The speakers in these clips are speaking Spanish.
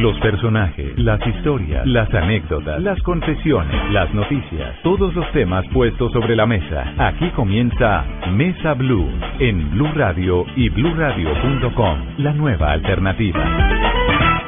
Los personajes, las historias, las anécdotas, las confesiones, las noticias, todos los temas puestos sobre la mesa. Aquí comienza Mesa Blue en Blue Radio y BlueRadio.com, la nueva alternativa.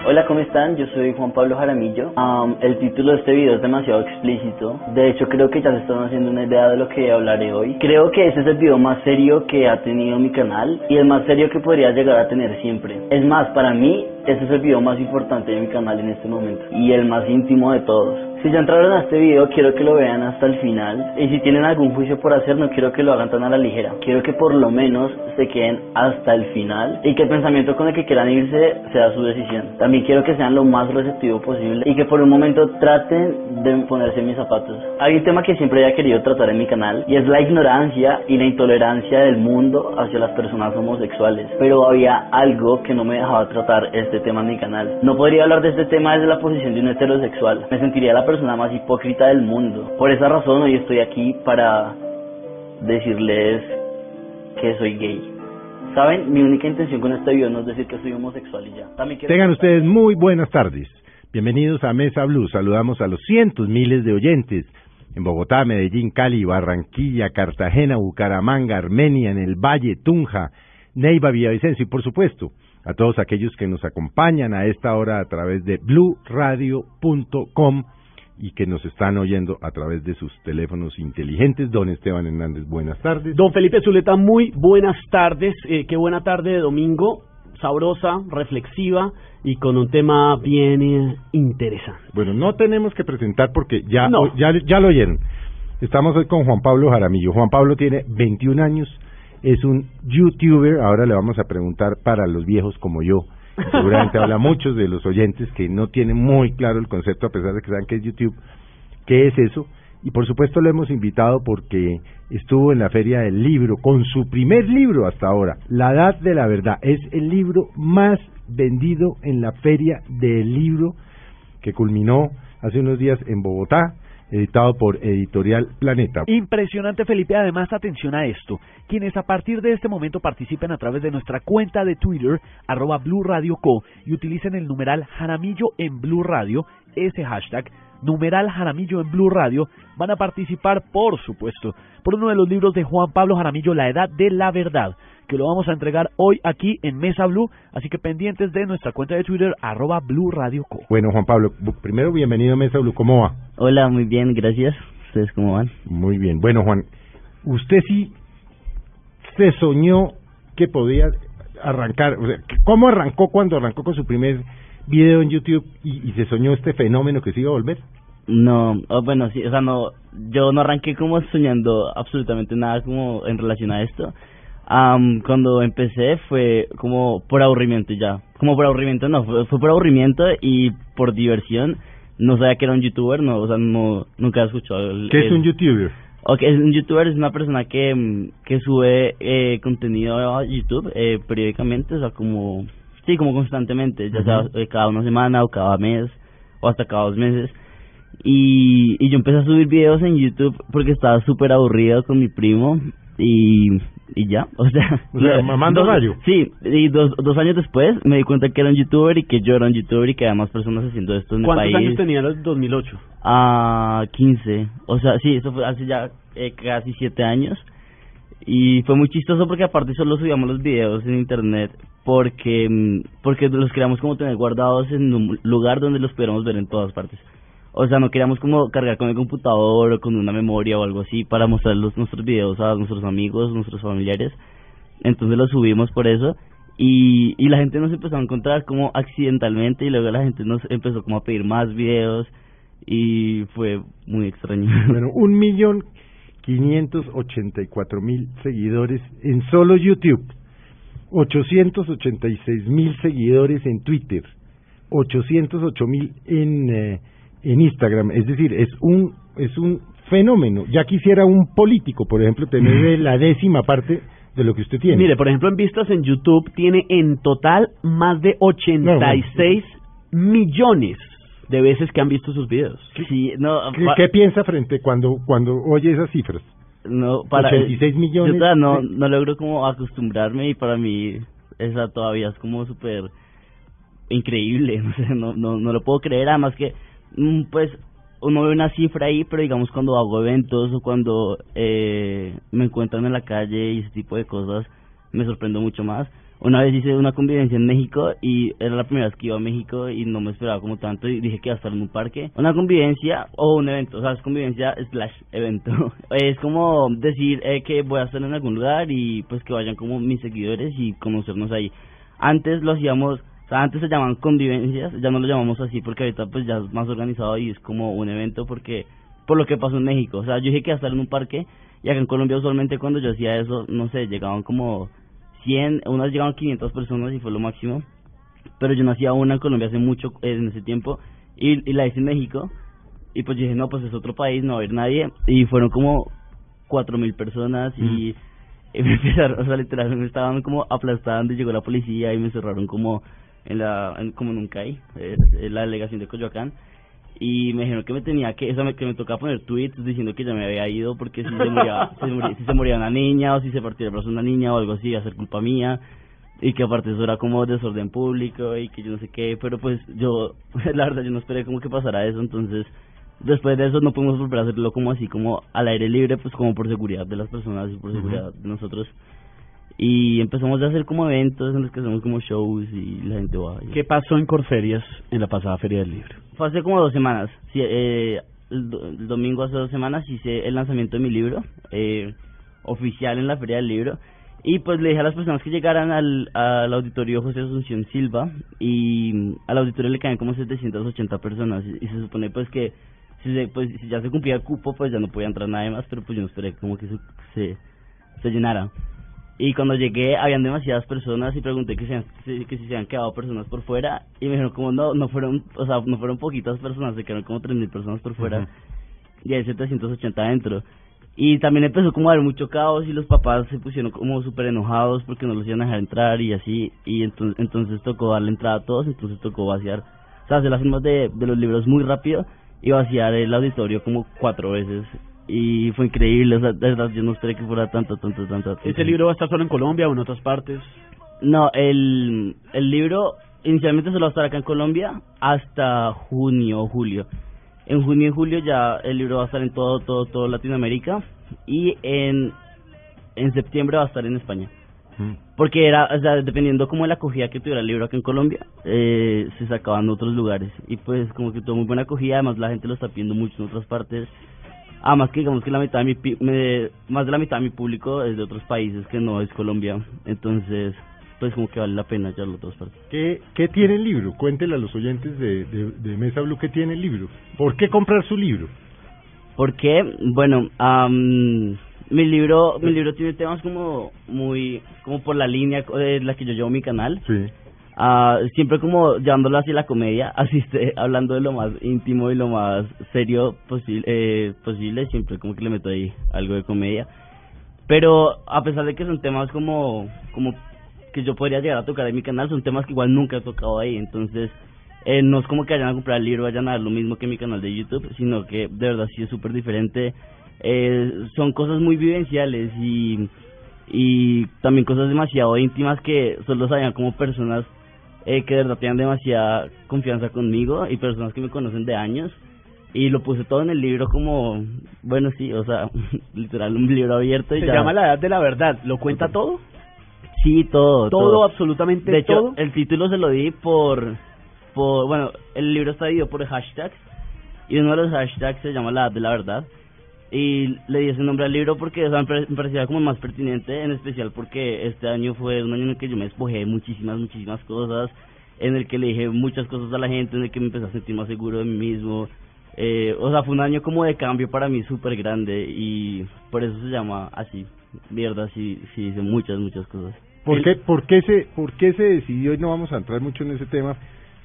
Hola, ¿cómo están? Yo soy Juan Pablo Jaramillo. Am, el título de este video es demasiado explícito. De hecho, creo que ya se están haciendo una idea de lo que hablaré hoy. Creo que ese es el video más serio que ha tenido mi canal y el más serio que podría llegar a tener siempre. Es más, para mí, ese es el video más importante de mi canal en este momento y el más íntimo de todos. Si ya entraron a este video, quiero que lo vean hasta el final. Y si tienen algún juicio por hacer, no quiero que lo hagan tan a la ligera. Quiero que por lo menos se queden hasta el final y que el pensamiento con el que quieran irse sea su decisión. También quiero que sean lo más receptivo posible y que por un momento traten de ponerse en mis zapatos. Hay un tema que siempre había querido tratar en mi canal y es la ignorancia y la intolerancia del mundo hacia las personas homosexuales. Pero había algo que no me dejaba tratar este tema en mi canal. No podría hablar de este tema desde la posición de un heterosexual. Me sentiría la persona más hipócrita del mundo. Por esa razón hoy estoy aquí para decirles que soy gay. ¿Saben? Mi única intención con este video no es decir que soy homosexual y ya. También quiero Tengan ustedes muy buenas tardes. Bienvenidos a Mesa Blue. Saludamos a los cientos, miles de oyentes en Bogotá, Medellín, Cali, Barranquilla, Cartagena, Bucaramanga, Armenia, en el Valle, Tunja, Neiva, Villavicencio y por supuesto a todos aquellos que nos acompañan a esta hora a través de bluradio.com y que nos están oyendo a través de sus teléfonos inteligentes. Don Esteban Hernández, buenas tardes. Don Felipe Zuleta, muy buenas tardes. Eh, qué buena tarde de domingo, sabrosa, reflexiva y con un tema bien eh, interesante. Bueno, no tenemos que presentar porque ya, No. ya, ya lo oyeron. Estamos hoy con Juan Pablo Jaramillo. Juan Pablo tiene 21 años, es un youtuber. Ahora le vamos a preguntar para los viejos como yo. Seguramente habla muchos de los oyentes que no tienen muy claro el concepto, a pesar de que saben que es YouTube. ¿Qué es eso? Y por supuesto lo hemos invitado porque estuvo en la Feria del Libro con su primer libro hasta ahora, La Edad de la Verdad. Es el libro más vendido en la Feria del Libro que culminó hace unos días en Bogotá, editado por Editorial Planeta. Impresionante, Felipe. Además, atención a esto. Quienes a partir de este momento participen a través de nuestra cuenta de Twitter, arroba Blue Radio Co, y utilicen el numeral Jaramillo en Blue Radio, ese hashtag, numeral Jaramillo en Blue Radio, van a participar, por supuesto, por uno de los libros de Juan Pablo Jaramillo, La Edad de la Verdad, que lo vamos a entregar hoy aquí en Mesa Blue, así que pendientes de nuestra cuenta de Twitter, arroba Blue Radio Co. Bueno, Juan Pablo, primero bienvenido a Mesa Blue. ¿Cómo va? Hola, muy bien, gracias. ¿Ustedes cómo van? Muy bien. Bueno, Juan, usted sí se soñó que podía arrancar. O sea, ¿Cómo arrancó cuando arrancó con su primer video en YouTube y, y se soñó este fenómeno que se iba a volver? No, oh, bueno, sí, o sea, no, yo no arranqué como soñando absolutamente nada como en relación a esto. Am, cuando empecé fue como por aburrimiento ya, como por aburrimiento no, fue, fue por aburrimiento y por diversión. No sabía que era un youtuber, no, o sea, no, nunca he escuchado. el- ¿Qué es el- un YouTuber? Ok, es un youtuber es una persona que, que sube eh, contenido a YouTube eh, periódicamente, o sea, como, sí, como constantemente, ya sea eh, cada una semana o cada mes o hasta cada dos meses. Y, y yo empecé a subir videos en YouTube porque estaba súper aburrido con mi primo y, y ya, o sea... O sea, mamando dos- gallo. Sí, y dos, dos años después me di cuenta que era un youtuber y que yo era un youtuber y que había más personas haciendo esto en el ¿Cuántos país. años tenía en el 2008? a 15. O sea, sí, eso fue hace ya eh, casi 7 años. Y fue muy chistoso porque aparte solo subíamos los videos en internet porque mm, porque los queríamos como tener guardados en un lugar donde los pudiéramos ver en todas partes. O sea, no queríamos como cargar con el computador o con una memoria o algo así para mostrar los, nuestros videos a nuestros amigos, nuestros familiares. Entonces los subimos por eso y, y la gente nos empezó a encontrar como accidentalmente y luego la gente nos empezó como a pedir más videos y fue muy extraño. Bueno, un millón quinientos ochenta y cuatro mil seguidores en solo YouTube, ochocientos ochenta y seis mil seguidores en Twitter, 808 mil en, eh, en Instagram. Es decir, es un, es un fenómeno. Ya quisiera un político, por ejemplo, tener la décima parte de lo que usted tiene. Mire, por ejemplo, en vistas en YouTube tiene en total más de 86 millones de veces que han visto sus videos. Sí, no, ¿Qué, qué piensa frente cuando, cuando oye esas cifras? no, para 86 millones Yo todavía no, de- no logro como acostumbrarme y para mí esa todavía es como súper increíble, no sé, no, no, no lo puedo creer, además que pues uno ve una cifra ahí, pero digamos cuando hago eventos o cuando eh, me encuentran en la calle y ese tipo de cosas, me sorprendo mucho más. Una vez hice una convivencia en México y era la primera vez que iba a México y no me esperaba como tanto y dije que iba a estar en un parque. Una convivencia o un evento, o sea, es convivencia slash evento. es como decir eh, que voy a estar en algún lugar y pues que vayan como mis seguidores y conocernos ahí. Antes lo hacíamos, sea, antes se llamaban convivencias, ya no lo llamamos así porque ahorita pues ya es más organizado y es como un evento porque por lo que pasó en México. O sea, yo dije que iba a estar en un parque y acá en Colombia usualmente cuando yo hacía eso, no sé, llegaban como 100, unas llegaban 500 personas y fue lo máximo. Pero yo no hacía una en Colombia hace mucho, en ese tiempo, y, y la hice en México. Y pues dije, no, pues es otro país, no va a haber nadie. Y fueron como 4.000 personas y, y me empezaron, o sea, literal, me estaban como aplastando y llegó la policía y me cerraron como en la, en, como en un CAI, eh, en la delegación de Coyoacán. Y me dijeron que me tenía que, eso me, que me tocaba poner tweets diciendo que ya me había ido porque si se moría, si se moría, si se moría una niña o si se partía el brazo de una niña o algo así, iba a ser culpa mía. Y que aparte eso era como desorden público y que yo no sé qué, pero pues yo, la verdad, yo no esperé como que pasara eso, entonces después de eso no pudimos volver a hacerlo como así, como al aire libre, pues como por seguridad de las personas y por seguridad de nosotros. Y empezamos a hacer como eventos en los que hacemos como shows y la gente va. y- ¿Qué pasó en Corferias en la pasada Feria del Libro? Fue hace como dos semanas. Sí, eh, el, do- el domingo hace dos semanas hice el lanzamiento de mi libro, eh, oficial en la Feria del Libro. Y pues le dije a las personas que llegaran al, al auditorio José Asunción Silva y mm, al auditorio le caen como 780 personas y, y se supone pues que si, se, pues, si ya se cumplía el cupo pues ya no podía entrar nadie más, pero pues yo no esperé como que se, se, se llenara. Y cuando llegué habían demasiadas personas y pregunté que, se, si- que si se habían quedado personas por fuera y me dijeron como no, no fueron, o sea, no fueron poquitas personas, se quedaron como 3.000 personas por fuera y hay 780 adentro. Y también empezó como a haber mucho caos y los papás se pusieron como súper enojados porque no los iban a dejar entrar y así. Y entonces, entonces tocó darle entrada a todos, entonces tocó vaciar, o sea, hacer las firmas de, de los libros muy rápido y vaciar el auditorio como cuatro veces. Y fue increíble, o sea, de verdad yo no esperé que fuera tanto, tanto, tanto. tanto. ¿Ese libro va a estar solo en Colombia o en otras partes? No, el, el libro inicialmente solo va a estar acá en Colombia hasta junio o julio. En junio y julio ya el libro va a estar en todo, todo, todo Latinoamérica y en, en septiembre va a estar en España. Porque era, o sea, dependiendo como de la acogida que tuviera el libro acá en Colombia, eh, se sacaban en otros lugares. Y pues como que tuvo muy buena acogida, además la gente lo está pidiendo mucho en otras partes. Además que digamos que la mitad de mi, me- más de la mitad de mi público es de otros países que no es Colombia. Entonces, pues como que vale la pena llevarlo a otras partes. ¿Qué, ¿Qué tiene el libro? Cuéntele a los oyentes de, de, de Mesa Blue qué tiene el libro. ¿Por qué comprar su libro? Porque, bueno, am, mi libro mi libro tiene temas como muy, como por la línea de la que yo llevo mi canal. Sí. Ah, siempre como llevándolo hacia la comedia, así esté hablando de lo más íntimo y lo más serio posible, eh, posible, siempre como que le meto ahí algo de comedia. Pero a pesar de que son temas como, como que yo podría llegar a tocar en mi canal, son temas que igual nunca he tocado ahí, entonces eh, no es como que vayan a comprar el libro, vayan a ver lo mismo que mi canal de YouTube, sino que de verdad sí es súper diferente. Eh, son cosas muy vivenciales y, y también cosas demasiado íntimas que solo sabían como personas eh, que de verdad tienen demasiada confianza conmigo y personas que me conocen de años. Y lo puse todo en el libro como, bueno, sí, o sea, literal, un libro abierto y Se ya. llama La Edad de la Verdad. ¿Lo cuenta todo? Sí, todo. Todo, absolutamente De hecho, todo. el título se lo di por, por, bueno, el libro está dividido por hashtags y uno de los hashtags se llama La Edad de la Verdad. Y le di ese nombre al libro porque o sea, me pare- me parecía como más pertinente, en especial porque este año fue un año en el que yo me despojé de muchísimas, muchísimas cosas, en el que le dije muchas cosas a la gente, en el que me empecé a sentir más seguro de mí mismo. Eh, o sea, fue un año como de cambio para mí súper grande y por eso se llama así. Mierda, sí, sí, hice muchas, muchas cosas. ¿Por qué, por, qué se, ¿Por qué se decidió, y no vamos a entrar mucho en ese tema,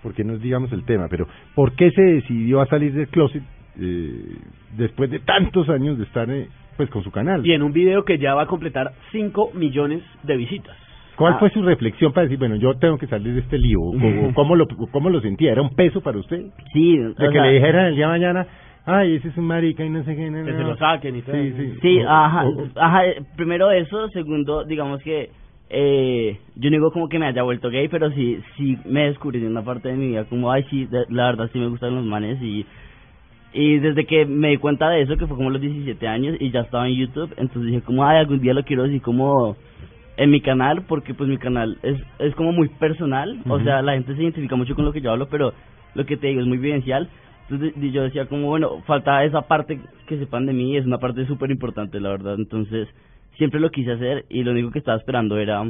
porque no es digamos el tema, pero ¿por qué se decidió a salir del closet eh, después de tantos años de estar eh, pues con su canal? Y en un video que ya va a completar 5 millones de visitas. ¿Cuál Ah. fue su reflexión para decir, bueno, yo tengo que salir de este lío? ¿O- o ¿Cómo lo, cómo lo sentía? ¿Era un peso para usted? Sí, De que sea, le dijeran el día de mañana, ay, ese es un marica y no sé qué. no, Que no, se no". lo saquen y todo. Sí, sí. Sí, O- ajá, o- ajá, eh, primero eso, segundo, digamos que eh, yo no digo como que me haya vuelto gay, pero sí, sí me descubrí en una parte de mi vida como, ay, sí, de- la verdad sí me gustan los manes y y desde que me di cuenta de eso, que fue como a los 17 años y ya estaba en YouTube, entonces dije como, ay, algún día lo quiero decir como en mi canal, porque pues mi canal es, es como muy personal, o sea, la gente se identifica mucho con lo que yo hablo, pero lo que te digo es muy vivencial. Entonces yo decía como, bueno, falta esa parte que sepan de mí, es una parte súper importante, la verdad. Entonces, siempre lo quise hacer y lo único que estaba esperando era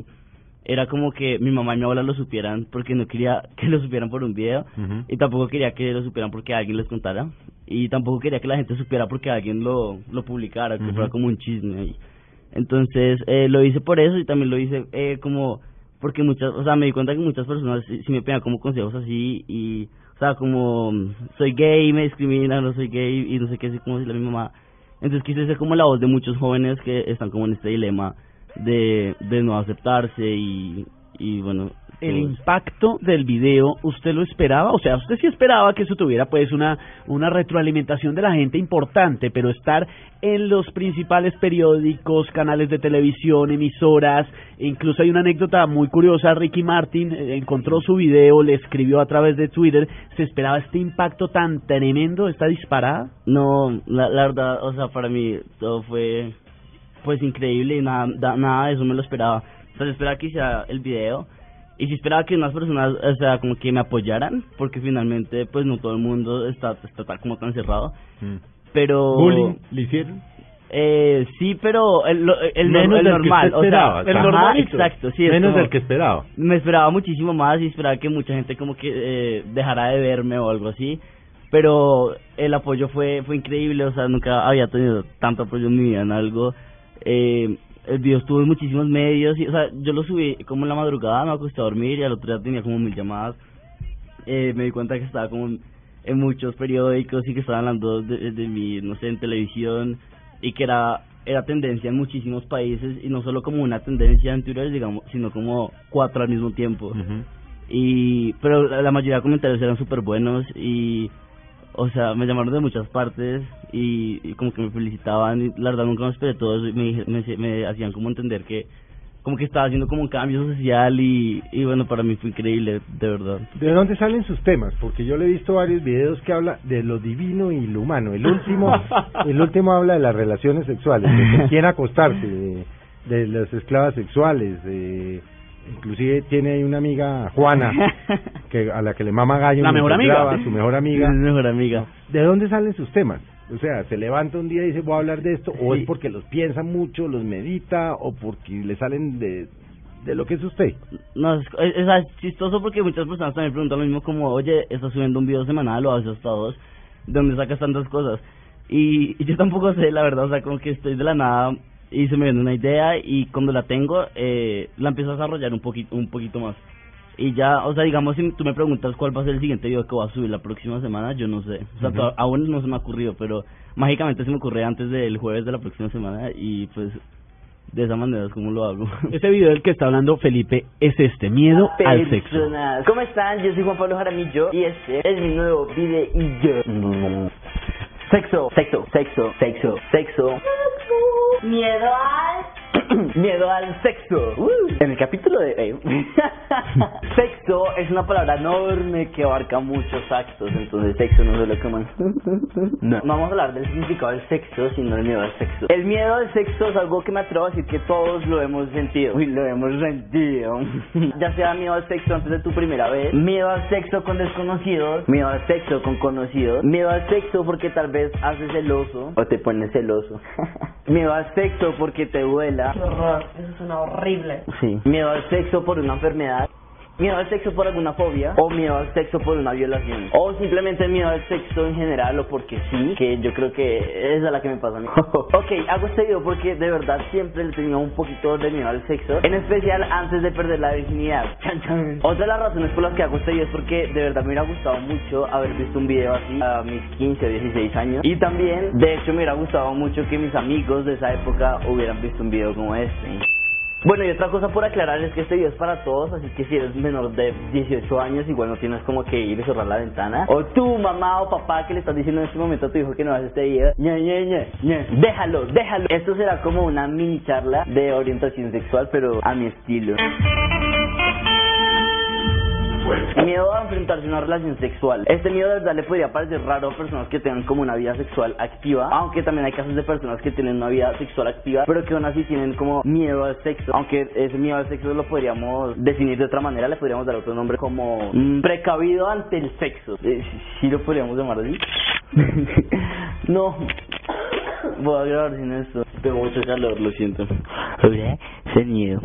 era como que mi mamá y mi abuela lo supieran porque no quería que lo supieran por un video y tampoco quería que lo supieran porque alguien les contara y tampoco quería que la gente supiera porque alguien lo, lo publicara, que Ujú. fuera como un chisme ahí. Entonces eh, lo hice por eso y también lo hice eh, como porque muchas, o sea, me di cuenta que muchas personas sí, sí me pedían como consejos así y, o sea, como soy gay, me discriminan, no soy gay y no sé qué, así como decirle a mi mamá. Entonces quise ser como la voz de muchos jóvenes que están como en este dilema de, de no aceptarse y, y bueno. El impacto del video, ¿usted lo esperaba? O sea, usted sí esperaba que eso tuviera pues una, una retroalimentación de la gente importante, pero estar en los principales periódicos, canales de televisión, emisoras, e incluso hay una anécdota muy curiosa, Ricky Martin eh, encontró su video, le escribió a través de Twitter, ¿se esperaba este impacto tan tremendo, esta disparada? No, la, la verdad, o sea, para mí todo fue pues increíble y nada, da- nada de eso me lo esperaba. Yo esperaba que hiciera el video y sí esperaba que unas personas, o sea, como que me apoyaran, porque finalmente pues no todo el mundo está, está tal como tan cerrado. Mm. Pero... ¿Bullying le hicieron? Eh, sí, pero el, el, Menos el que normal, usted o sea, esperaba, el normal, exacto, sí. Menos como- del que esperaba. me esperaba muchísimo más y esperaba que mucha gente como que eh, dejara de verme o algo así pero el apoyo fue fue increíble o sea nunca había tenido tanto apoyo en mi vida en algo eh, el video estuvo en muchísimos medios y o sea yo lo subí como en la madrugada me acosté a dormir y al otro día tenía como mil llamadas. Eh, me di cuenta que estaba como en, muchos periódicos y que estaban hablando de, de mí no sé en televisión y que era era tendencia en muchísimos países y no solo como una tendencia en Twitter digamos sino como cuatro al mismo tiempo. Y pero la la mayoría de comentarios eran súper buenos y o sea me llamaron de muchas partes y, y como que me felicitaban y la verdad nunca me esperé todo eso y me, me, me hacían como entender que como que estaba haciendo como un cambio social y, y bueno para mí fue increíble de verdad ¿De dónde salen sus temas? Porque yo le he visto varios videos que habla de lo divino y lo humano. El último, el último habla de las relaciones sexuales, de quién acostarse, de, de las esclavas sexuales, de inclusive tiene una amiga Juana que a la que le mama gallo La mejor amiga. graba, su mejor amiga. Mejor amiga ¿De dónde salen sus temas? O sea, se levanta un día y dice voy a hablar de esto, o es porque los piensa mucho, los medita, o porque le salen de, de lo que es usted. No, es, es, es chistoso porque muchas personas también preguntan lo mismo como, oye, estás subiendo un video semanal o haces hasta dos, ¿de dónde sacas tantas cosas? Y, y yo tampoco sé, la verdad, o sea, como que estoy de la nada y se me viene una idea y cuando la tengo, eh, la empiezo a desarrollar un poquito, un poquito más. Y ya, o sea, digamos, si tú me preguntas cuál va a ser el siguiente video que voy a subir la próxima semana, yo no sé. O sea, Ujú. to- aún no se me ha ocurrido, pero mágicamente se me ocurre antes del jueves de la próxima semana y pues de esa manera es como lo hago. Ese video del que está hablando Felipe es este, miedo al sexo. Personas. ¿Cómo están? Yo soy Juan Pablo Jaramillo y este es mi nuevo video. Sexo, sexo, sexo, sexo, sexo. Miedo al... Miedo al sexo. Uh, en el capítulo de... eh, sexo es una palabra enorme que abarca muchos actos, entonces sexo no es lo que más... No. no vamos a hablar del significado del sexo, sino del miedo al sexo. El miedo al sexo es algo que me atrevo a decir que todos lo hemos sentido. Uy, lo hemos sentido. ya sea miedo al sexo antes de tu primera vez, miedo al sexo con desconocidos, miedo al sexo con conocidos, miedo al sexo porque tal vez haces celoso o te pones celoso. miedo al sexo porque te duela. Horror, eso suena horrible. Sí. Miedo al sexo por una enfermedad. Miedo al sexo por alguna fobia o miedo al sexo por una violación o simplemente miedo al sexo en general o porque sí, que yo creo que es la que me pasa a mí. ok, hago este video porque de verdad siempre le tenía un poquito de miedo al sexo, en especial antes de perder la virginidad. Otra de las razones por las que hago este video es porque de verdad me hubiera gustado mucho haber visto un video así a mis 15 o 16 años y también de hecho me hubiera gustado mucho que mis amigos de esa época hubieran visto un video como este. Bueno, y otra cosa por aclarar es que este video es para todos, así que si eres menor de 18 años, igual no tienes como que ir y cerrar la ventana. O tú, mamá o papá, que le estás diciendo en este momento a tu hijo que no hace este video, ñe, ñe, ñe, ñe. déjalo, déjalo. Esto será como una mini charla de orientación sexual, pero a mi estilo. Miedo a enfrentarse a una relación sexual. Este miedo de verdad le podría parecer raro a personas que tengan como una vida sexual activa, aunque también hay casos de personas que tienen una vida sexual activa, pero que aún así tienen como miedo al sexo. Aunque ese miedo al sexo lo podríamos definir de otra manera, le podríamos dar otro nombre como mm, precavido ante el sexo. Eh, sí lo podríamos llamar así. no. Voy a grabar sin esto. Tengo mucho calor, lo siento. Ese miedo.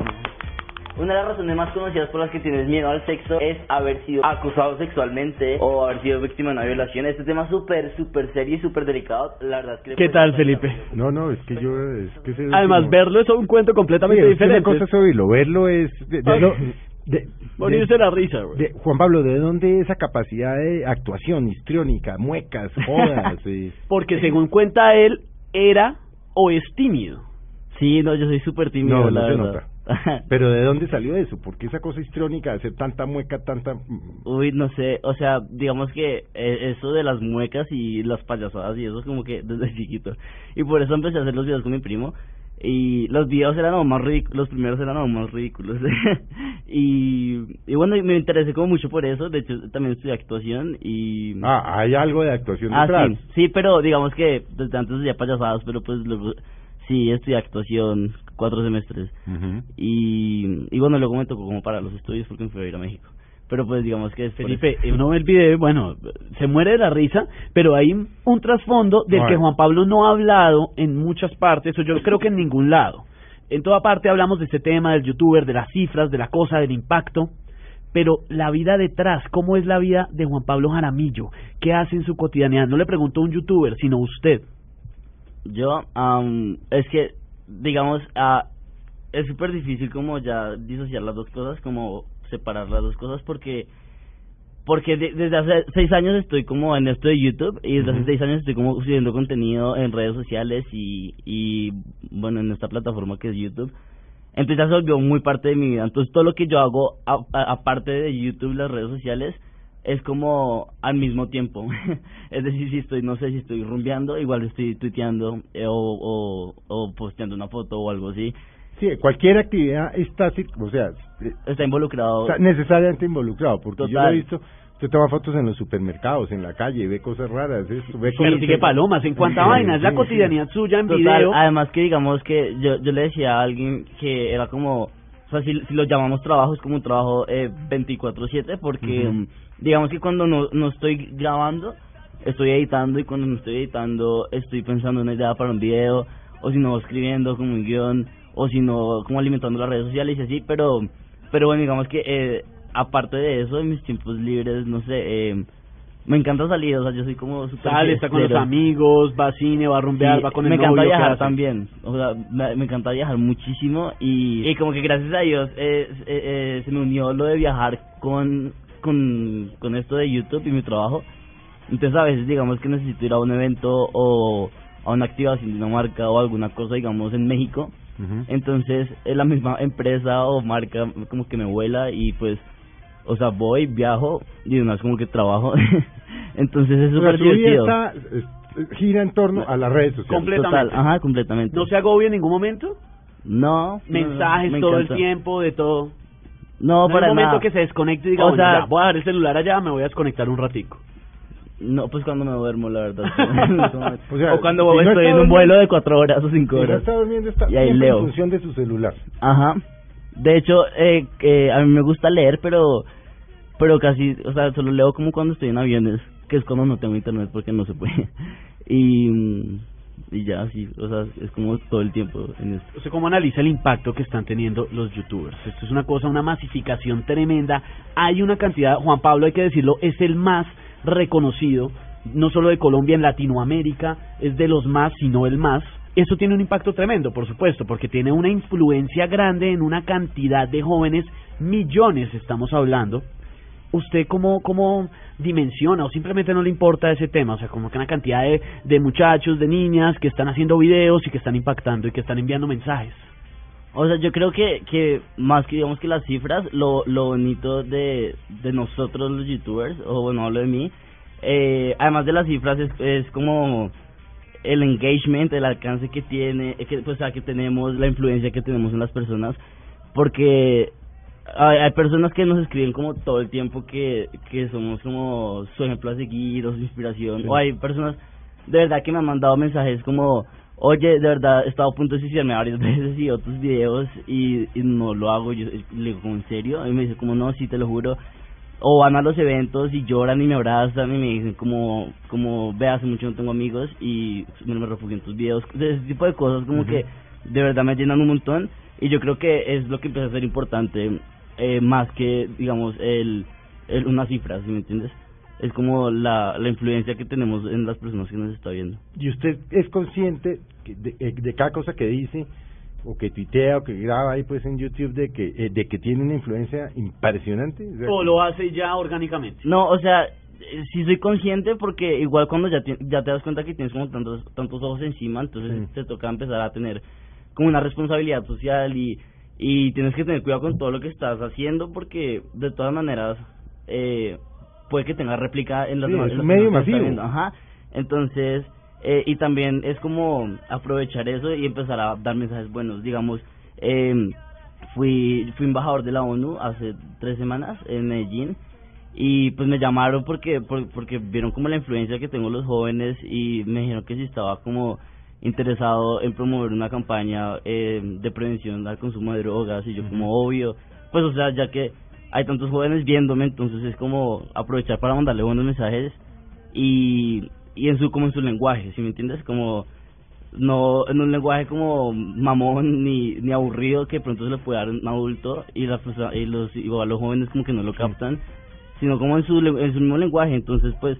Una de las razones más conocidas por las que tienes miedo al sexo es haber sido acusado sexualmente o haber sido víctima de una violación. Este tema súper, súper serio y súper delicado. La verdad es que... ¿Qué tal, Felipe? No, no, es que yo, es que ese Además, verlo es un cuento completamente Sí, es diferente. Una cosa es oírlo, verlo es... De, de- Ay. no, de- Morirse de- la risa, güey. de- Juan Pablo, ¿de dónde esa capacidad de actuación histriónica, muecas, jodas? Porque según cuenta él, era o es tímido. Sí, no, yo soy súper tímido, No, la no se verdad. nota. Pero ¿de dónde salió eso? ¿Por qué esa cosa histriónica de hacer tanta mueca, tanta... Uy, no sé, o sea, digamos que eh, eso de las muecas y las payasadas y eso es como que desde chiquito. Y por eso empecé a hacer los videos con mi primo. Y los videos eran aún más ridículos, los primeros eran aún más ridículos. y, y bueno, me interesé como mucho por eso, de hecho también estudié actuación y... Ah, hay algo de actuación Ah, sí, sí, pero digamos que desde antes hacía payasadas, pero pues luego sí estudié actuación cuatro semestres. Y, y bueno, luego me tocó como para los estudios porque me fui a ir a México. Pero pues digamos que Felipe, uno ve el video bueno, se muere de la risa, pero hay un trasfondo del que eh. Juan Pablo no ha hablado en muchas partes, o yo creo que en ningún lado. En toda parte hablamos de este tema del youtuber, de las cifras, de la cosa, del impacto, pero la vida detrás, ¿cómo es la vida de Juan Pablo Jaramillo? ¿Qué hace en su cotidianidad? No le preguntó un youtuber, sino usted. Yo, am, es que, digamos, ah, es súper difícil como ya disociar las dos cosas, como separar las dos cosas, porque porque de- desde hace seis años estoy como en esto de YouTube y desde hace seis años estoy como subiendo contenido en redes sociales y, y bueno, en esta plataforma que es YouTube. Entonces ya se volvió muy parte de mi vida. Entonces todo lo que yo hago aparte de YouTube, las redes sociales, es como al mismo tiempo. es decir, si estoy, no sé, si estoy rumbeando, igual estoy tuiteando eh, o, o, o posteando una foto o algo así. Sí, cualquier actividad está, o sea, eh, Está involucrado. está necesariamente involucrado, porque yo lo Total. he visto, usted toma fotos en los supermercados, en la calle, ve cosas raras, esto, ve Pero sigue palomas, en cuánta Sí, vaina, es la sí, cotidianidad suya en Total, video. además que digamos que yo, yo le decía a alguien que era como, o sea, si, si lo llamamos trabajo, es como un trabajo eh, 24/7, porque mm, digamos que cuando no, no estoy grabando, estoy editando y cuando no estoy editando, estoy pensando en una idea para un video, o si no, escribiendo como un guion, o si no, como alimentando las redes sociales y así, pero, pero bueno, digamos que eh, aparte de eso, en mis tiempos libres, no sé, eh, me encanta salir, o sea, yo soy como súper Sale, está con los amigos, va a cine, va a rumbear, Sí, va con el me encanta ¿qué viajar también. O sea me, me encanta viajar muchísimo y, y como que gracias a Dios eh, eh, eh, se me unió lo de viajar con, con con esto de YouTube y mi trabajo. Entonces a veces digamos que necesito ir a un evento o a una activación de una marca o alguna cosa digamos en México. Ujú. entonces es la misma empresa o marca como que me vuela y pues o sea voy viajo y vez como que trabajo entonces es súper divertido está, es- gira en torno a las redes sociales. Completamente. Total, ajá, completamente. ¿No se agobia en ningún momento? No. Mensajes no, me todo el tiempo, de todo. No, hay para un momento nada. que se desconecte y diga, O bueno, sea- ya, voy a dejar el celular allá, me voy a desconectar un ratico. No, pues cuando me duermo, la verdad. O sea, o cuando si no estoy en un durmiendo- vuelo de cuatro horas o cinco Si no horas. está durmiendo, está Y ahí siempre en leo. función de su celular. Ajá. De hecho, eh, que a mí me gusta leer, pero pero casi, o sea, solo leo como cuando estoy en aviones, que es cuando no tengo internet porque no se puede. Y y ya, sí, o sea, es como todo el tiempo en esto. ¿Usted cómo analiza el impacto que están teniendo los youtubers? Esto es una cosa, una masificación tremenda. Hay una cantidad, Juan Pablo, hay que decirlo, es el más reconocido, no solo de Colombia, en Latinoamérica, es de los más, sino el más. Eso tiene un impacto tremendo, por supuesto, porque tiene una influencia grande en una cantidad de jóvenes, millones estamos hablando. ¿Usted cómo, cómo dimensiona o simplemente no le importa ese tema? O sea, como que una cantidad de, de muchachos, de niñas que están haciendo videos y que están impactando y que están enviando mensajes. O sea, yo creo que, que más que digamos que las cifras, lo, lo bonito de, de nosotros los youtubers, o bueno, hablo de mí, eh, además de las cifras es, es como el engagement, el alcance que tiene, eh, que, pues, que tenemos, la influencia que tenemos en las personas, porque hay, hay personas que nos escriben como todo el tiempo que, que somos como su ejemplo a seguir o su inspiración, Sí. o hay personas de verdad que me han mandado mensajes como, oye, de verdad he estado a punto de suicidarme varias veces y otros videos y, y no lo hago, yo le digo, ¿como en serio? Y me dice como, no, sí, te lo juro. O van a los eventos y lloran y me abrazan y me dicen como, como, ve, hace mucho no tengo amigos y me, me refugio en tus videos. De ese tipo de cosas como que de verdad me llenan un montón y yo creo que es lo que empieza a ser importante eh, más que, digamos, el, el una cifra, ¿sí me entiendes? Es como la, la influencia que tenemos en las personas que nos está viendo. ¿Y usted es consciente de, eh, de cada cosa que dice o que tuitea o que graba ahí pues en YouTube de que eh, de que tiene una influencia impresionante? O sea, O lo hace ya orgánicamente. No, o sea, eh, sí soy consciente porque igual cuando ya, te das cuenta que tienes como tantos, tantos ojos encima, entonces Sí. te toca empezar a tener como una responsabilidad social y, y tienes que tener cuidado con todo lo que estás haciendo porque de todas maneras eh, puede que tenga réplica en las Sí, demás- es en medio masivo. Ajá, entonces, eh, y también es como aprovechar eso y empezar a dar mensajes buenos, digamos, eh, fui, fui embajador de la ONU hace tres semanas en Medellín y pues me llamaron porque por- porque vieron como la influencia que tengo en los jóvenes y me dijeron que si estaba como interesado en promover una campaña eh, de prevención al consumo de drogas y yo como obvio. Pues o sea ya que hay tantos jóvenes viéndome entonces es como aprovechar para mandarle buenos mensajes y y en su como en su lenguaje ¿sí me entiendes? como no en un lenguaje como mamón ni, ni aburrido que pronto se le puede dar a un adulto y, las y los igual los jóvenes como que no lo captan sino como en su en su mismo lenguaje entonces pues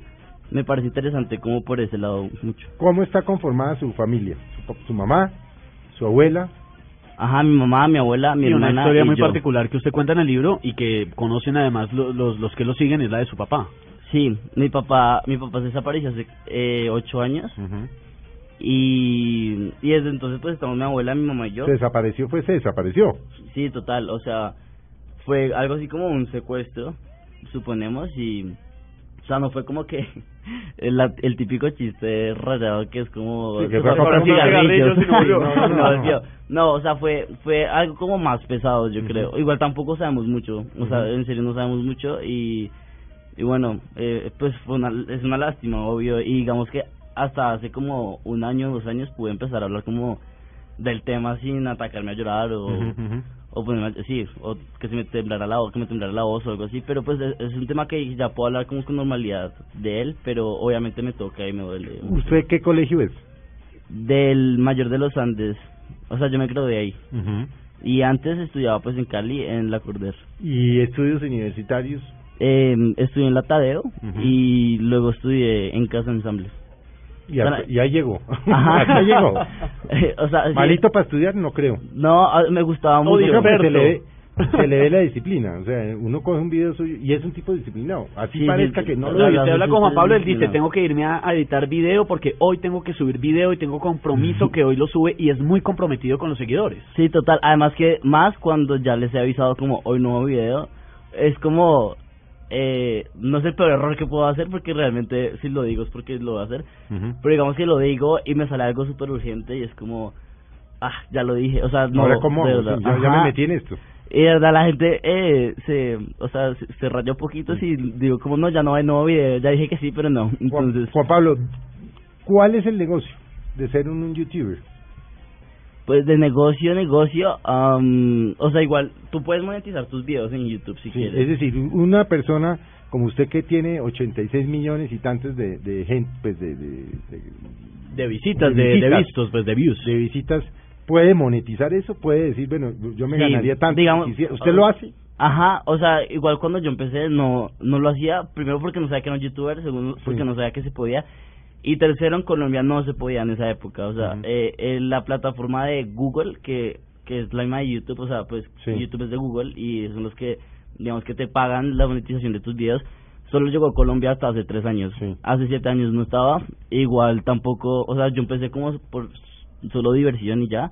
me parece interesante como por ese lado mucho ¿Cómo está conformada su familia? Su, su mamá, su abuela. ajá mi mamá mi abuela mi y una hermana historia y muy yo. particular que usted cuenta en el libro y que conocen además lo- los, los que lo siguen es la de su papá. Sí mi papá mi papá se desapareció hace eh, ocho años y y desde entonces pues estamos mi abuela mi mamá y yo Se desapareció, pues se desapareció. Sí, total, o sea, fue algo así como un secuestro, suponemos, y, o sea, no fue como que el, típico chiste rayado que es como... Sí, que fue fue comprar cigarrillos no. No, o sea, fue fue algo como más pesado, yo creo. Igual tampoco sabemos mucho, o sea, en serio no sabemos mucho y, y bueno, eh, pues fue una, es una lástima, obvio, y digamos que hasta hace como un año, dos años pude empezar a hablar como del tema sin atacarme a llorar o o ponerme sí, o que se me temblara la voz, que me temblara la voz o algo así, pero pues es, es un tema que ya puedo hablar como con normalidad de él, pero obviamente me toca y me duele. ¿Usted qué colegio es? Del mayor de los Andes, o sea, yo me gradué ahí. Y antes estudiaba pues en Cali, en la Corder. ¿Y estudios universitarios? Eh, estudié en la Tadeo Ujú. y luego estudié en Casa Ensamble. Y, a- y ahí llegó. Ajá. Acá llegó. O sea, sí. Malito para estudiar, no creo. No, me gustaba mucho. Se le, ve, se le ve la disciplina. O sea, uno coge un video suyo y es un tipo disciplinado. Así Sí, parezca sí, que no lo usted habla con Juan Pablo, él dice, tengo que irme a, a editar video porque hoy tengo que subir video y tengo compromiso que hoy lo sube y es muy comprometido con los seguidores. Sí, total. Además que más cuando ya les he avisado como hoy nuevo video, es como eh, no es el peor error que puedo hacer porque realmente si lo digo es porque lo voy a hacer. Pero digamos que lo digo y me sale algo súper urgente y es como, ah, ya lo dije. O sea, no. Ahora, ¿cómo? de verdad. Ya, me metí en esto. Y de verdad la gente eh, se, o sea, se, se rayó poquito si digo como no, ya no hay nuevo video. Ya dije que sí, pero no. Juan, Entonces, Juan Pablo, ¿cuál es el negocio de ser un, un youtuber? Pues de negocio, negocio, am, o sea, igual tú puedes monetizar tus videos en YouTube si Sí, quieres. es decir, una persona como usted que tiene 86 millones y tantos de, de gente, pues de, de, de De visitas, de, de vistos, pues de views. de visitas, ¿puede monetizar eso? ¿Puede decir, bueno, yo me Sí, ganaría tanto? digamos- Quisiera- ¿Usted lo hace? Ajá, o sea, igual cuando yo empecé no no lo hacía, primero porque no sabía que era un youtuber, segundo porque Sí. no sabía que se podía, y tercero en Colombia no se podía en esa época, o sea, eh, eh, la plataforma de Google, que, que es la misma de YouTube, o sea, pues Sí. YouTube es de Google y son los que, digamos que te pagan la monetización de tus videos, solo llegó a Colombia hasta hace tres años, Sí. hace siete años no estaba, igual tampoco, o sea, yo empecé como por solo diversión y ya,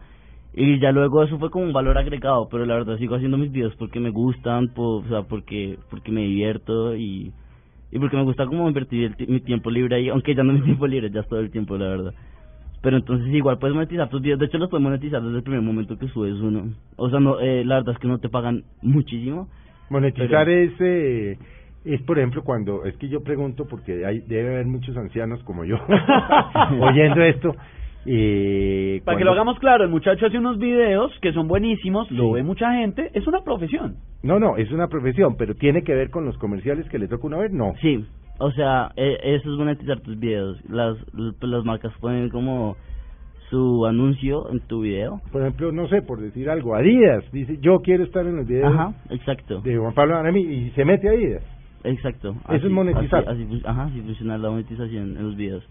y ya luego eso fue como un valor agregado, pero la verdad sigo haciendo mis videos porque me gustan, po- o sea, porque porque me divierto y, y porque me gusta como invertir el mi tiempo libre ahí, aunque ya no es mi tiempo libre, ya es todo el tiempo, la verdad. Pero entonces igual puedes monetizar tus videos, de hecho los puedes monetizar desde el primer momento que subes uno. O sea, no eh, la verdad es que no te pagan muchísimo. Monetizar Pero- es, eh, es, por ejemplo, cuando, es que yo pregunto, porque hay, debe haber muchos ancianos como yo oyendo esto. Eh, Para que lo hagamos claro, el muchacho hace unos videos que son buenísimos, lo ve mucha gente, es una profesión. No, no, es una profesión, pero tiene que ver con los comerciales que le toca una vez, no. Sí, o sea, eh, eso es monetizar tus videos. Las pues, las marcas ponen como su anuncio en tu video. Por ejemplo, no sé, por decir algo, Adidas dice, yo quiero estar en los videos Ajá, exacto. de Juan Pablo Aramí y se mete Adidas. Exacto. Eso es monetizar. Así, así fun- ajá, así funciona la monetización en los videos.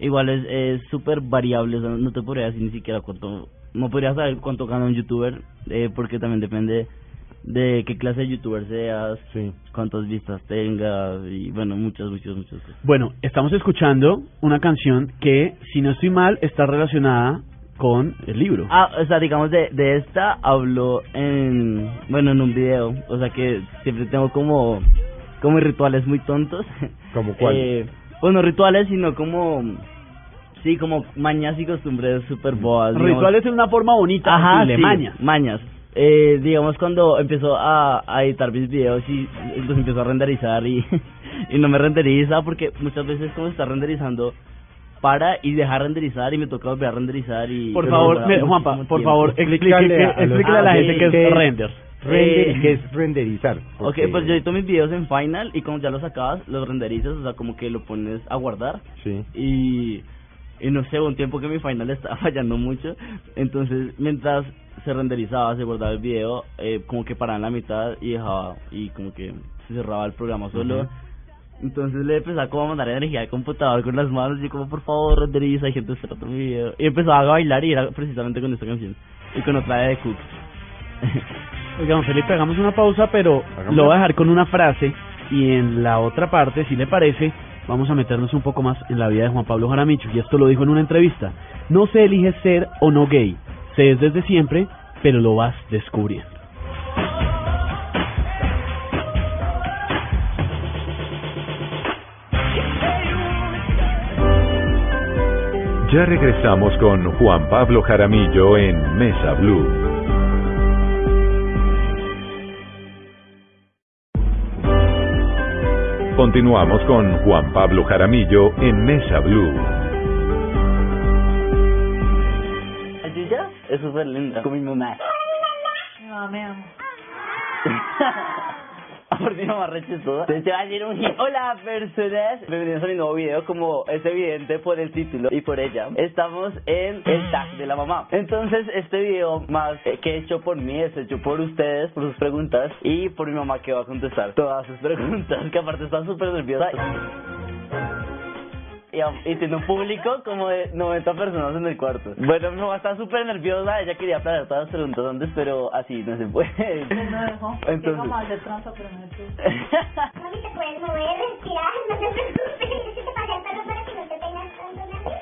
Igual es es súper variable, o sea, no te podría decir ni siquiera cuánto, no podría saber cuánto gana un youtuber, eh, porque también depende de qué clase de youtuber seas, Sí. cuántas vistas tengas y bueno, muchas, muchas, muchas cosas. Bueno, estamos escuchando una canción que, si no estoy mal, está relacionada con el libro. Ah, o sea, digamos de, de esta hablo en, bueno, en un video, o sea que siempre tengo como, como rituales muy tontos. ¿Como cuál? Eh, pues no rituales, sino como, sí, como mañas y costumbres súper boas. digamos. Rituales es una forma bonita Ajá, de sí, maña. mañas. Eh, digamos cuando empezó a, a editar mis videos y los empezó a renderizar y, y no me renderiza porque muchas veces como está renderizando para y dejar renderizar y me toca volver a renderizar y Por favor, me- Juanpa, por tiempo. favor, Explícale que- a la Ah, gente que es render. Render, Eh, que es renderizar. Ok, pues yo edito mis videos en Final y cuando ya los acabas, los renderizas, o sea, como que lo pones a guardar Sí. y, y no sé, un tiempo que mi Final estaba fallando mucho, entonces mientras se renderizaba, se guardaba el video, eh, como que paraba en la mitad y dejaba, y como que se cerraba el programa solo. Ujú. Entonces le empezaba como a mandar energía al computador con las manos y como por favor renderiza hay gente esperando mi video. Y empezaba a bailar y era precisamente con esta canción y con otra de Cook. Oigan, Felipe, hagamos una pausa, pero Hagámosla. lo voy a dejar con una frase y en la otra parte, si le parece, vamos a meternos un poco más en la vida de Juan Pablo Jaramillo. Y esto lo dijo en una entrevista. No se elige ser o no gay, se es desde siempre, pero lo vas descubriendo. Ya regresamos con Juan Pablo Jaramillo en Mesa Blue. Continuamos con Juan Pablo Jaramillo en Mesa Blue. ¿Ayuya? Es súper linda. Con mi mamá. No, me amo. Por mi mamá rechazosa. Entonces te va a decir un. Hola personas. Bienvenidos a mi nuevo video. Como es evidente por el título y por ella. Estamos en el tag de la mamá. Entonces este video más eh, que hecho por mí es hecho por ustedes, por sus preguntas y por mi mamá que va a contestar todas sus preguntas. Que aparte está súper nerviosa. Y, tiene un público como de 90 personas en el cuarto. Bueno, mi mamá está súper nerviosa, ella quería planear todas las preguntas antes, pero así no se puede. No dejó. Entonces- hacer trampa, pero no. Mami, te puedes mover, respirar, no te preocupes.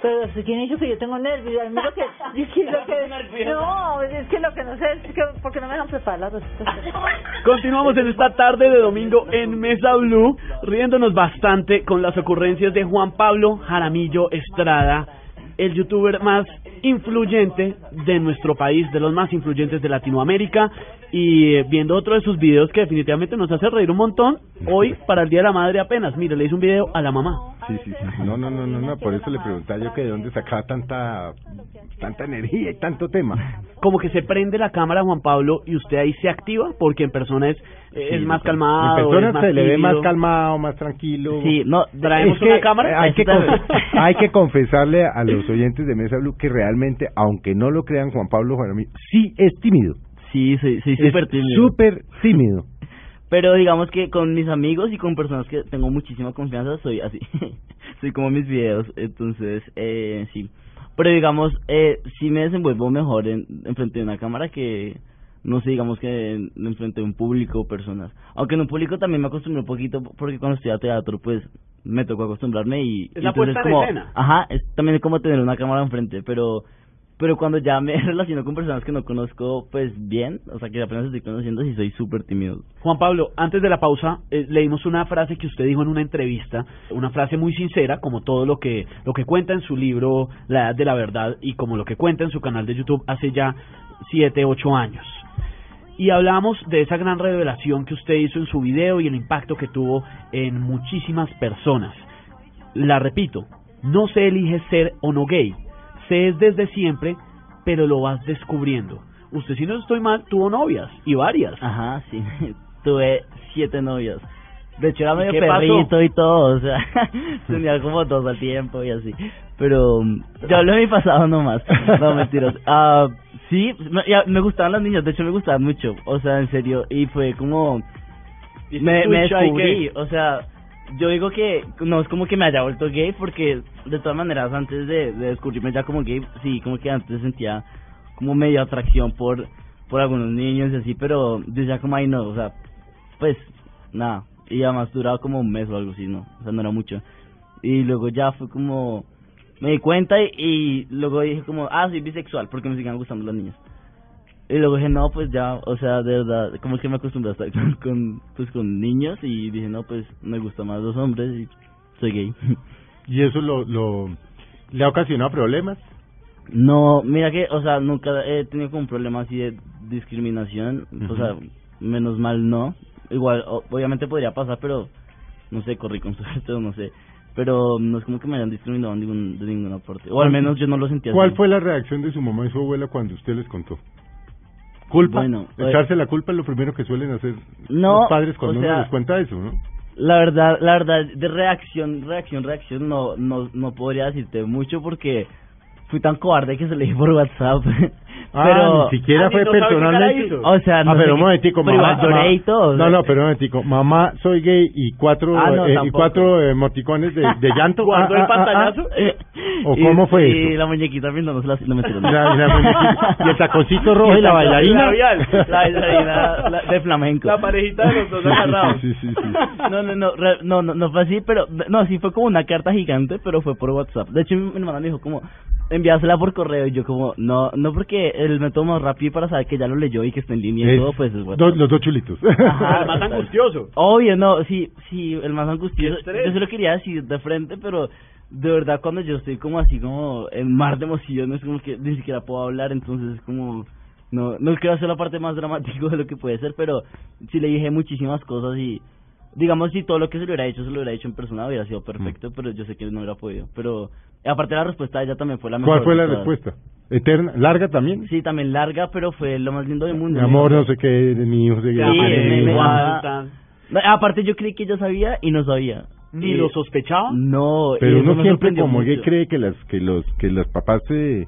Pero si quién dicho que yo tengo nervios, a mí lo que, es que lo que no, es que lo que no sé es que porque no me dejan preparar las respuestas. Continuamos en esta tarde de domingo en Mesa Blue, riéndonos bastante con las ocurrencias de Juan Pablo Jaramillo Estrada, el youtuber más influyente de nuestro país, de los más influyentes de Latinoamérica, y eh, viendo otro de sus videos que definitivamente nos hace reír un montón, hoy para el Día de la Madre apenas, mire, le hice un video a la mamá. Sí, sí, sí. No, no, no, no, no. Por eso le preguntaba yo que de dónde sacaba tanta, tanta energía y tanto tema. Como que se prende la cámara, Juan Pablo, y usted ahí se activa, porque en persona es, es Sí, más En calmado. persona es más se le ve más calmado, más tranquilo. Sí, no, traemos Es que una cámara. Hay que, hay que confesarle a los oyentes de Mesa Blue que realmente, aunque no lo crean, Juan Pablo Jaramillo sí es tímido. Sí, soy, soy Es súper tímido. Súper tímido. Pero digamos que con mis amigos y con personas que tengo muchísima confianza soy así. soy como mis videos, entonces eh, sí. Pero digamos, eh, sí me desenvuelvo mejor en, en frente de una cámara que, no sé, digamos que en, en frente de un público o personas. Aunque en un público también me acostumbré un poquito porque cuando estudiaba teatro pues me tocó acostumbrarme y... Es la entonces puesta en como, escena. Ajá, es también es como tener una cámara enfrente, pero pero cuando ya me relaciono con personas que no conozco pues bien, o sea que apenas estoy conociendo, sí soy súper tímido. Juan Pablo, antes de la pausa, eh, leímos una frase que usted dijo en una entrevista, una frase muy sincera, como todo lo que, lo que cuenta en su libro La Edad de la Verdad y como lo que cuenta en su canal de YouTube hace ya siete, ocho años. Y hablamos de esa gran revelación que usted hizo en su video y el impacto que tuvo en muchísimas personas. La repito, no se elige ser o no gay, es desde siempre, pero lo vas descubriendo. Usted, si no estoy mal, tuvo novias y varias. Ajá, sí. Tuve siete novias. De hecho, era medio pasó? perrito y todo, o sea, tenía como dos al tiempo y así. Pero yo hablo de mi pasado nomás. No, mentiras. Ah, sí, me, gustaban las niñas, de hecho me gustaban mucho, o sea, en serio. Y fue como... ¿Y Me, me descubrí, o sea, yo digo que no es como que me haya vuelto gay, porque de todas maneras antes de, de descubrirme ya como gay, sí, como que antes sentía como medio atracción por por algunos niños y así, pero decía como, ay no, o sea, pues nada, y además duraba como un mes o algo así, ¿no? O sea, no era mucho. Y luego ya fue como, me di cuenta y, y luego dije como, ah, soy bisexual, porque me siguen gustando las niñas. Y luego dije, no, pues ya, o sea, de verdad, como es que me acostumbré a estar con, con, pues, con niños y dije, no, pues me gustan más los hombres y soy gay. ¿Y eso lo, lo le ha ocasionado problemas? No, mira que, o sea, nunca he tenido como un problema así de discriminación, o sea, menos mal no. Igual, obviamente podría pasar, pero no sé, corrí con suerte o no sé. Pero no es como que me hayan discriminado ningún, de ninguna parte. O al menos yo no lo sentía ¿Cuál así. fue la reacción de su mamá y su abuela cuando usted les contó? ¿Culpa? Bueno, Echarse la culpa es lo primero que suelen hacer No, los padres cuando o uno sea- les cuenta eso, ¿no? La verdad, la verdad, de reacción, reacción, reacción, no, no, no podría decirte mucho porque fui tan cobarde que se le di por WhatsApp. Ah, pero ni siquiera Ah, fue no personalmente. O sea, no ah, pero un momentico, mamá. mamá- y todo, No, no, pero un momentico. Mamá, soy gay y cuatro, Ah, no, eh, y cuatro eh, emoticones de, de llanto. ¿Guardó Ah, el ah, ah, ah. pantallazo? ¿O Y- cómo fue y eso? la muñequita pintándose la, la- la muñequita- y el taconcito rojo y la bailarina. labial. La bailarina la- de flamenco. La parejita de los dos Sí, sí, agarrados. sí, sí, sí. No, no, no, re- no, no, no fue así, pero, no, sí fue como una carta gigante, pero fue por WhatsApp. De hecho, mi, mi hermana me dijo como, enviásela por correo, y yo como, no, no porque el método más rápido para saber que ya lo leyó y que está en línea y Es todo, pues es dos- los dos chulitos. Ajá, El más angustioso. Obvio, no, sí, sí, el más angustioso. Yo se lo quería decir de frente, pero de verdad cuando yo estoy como así, como en mar de emociones, como que ni siquiera puedo hablar, entonces es como... No, no quiero hacer la parte más dramática de lo que puede ser, pero sí le dije muchísimas cosas y... Digamos, si todo lo que se lo hubiera hecho, se lo hubiera hecho en persona, hubiera sido perfecto, pero yo sé que no hubiera podido. Pero aparte la respuesta de ella también fue la mejor. ¿Cuál fue la todas. respuesta? ¿Eterna? ¿Larga también? Sí, también larga, pero fue lo más lindo del mundo. Mi amor, no sé qué, de mi hijo ajá. tan- No, Aparte yo creí que ella sabía y no sabía. Ni Y- lo sospechaba. No, Pero uno siempre como mucho. cree que las que los que los papás se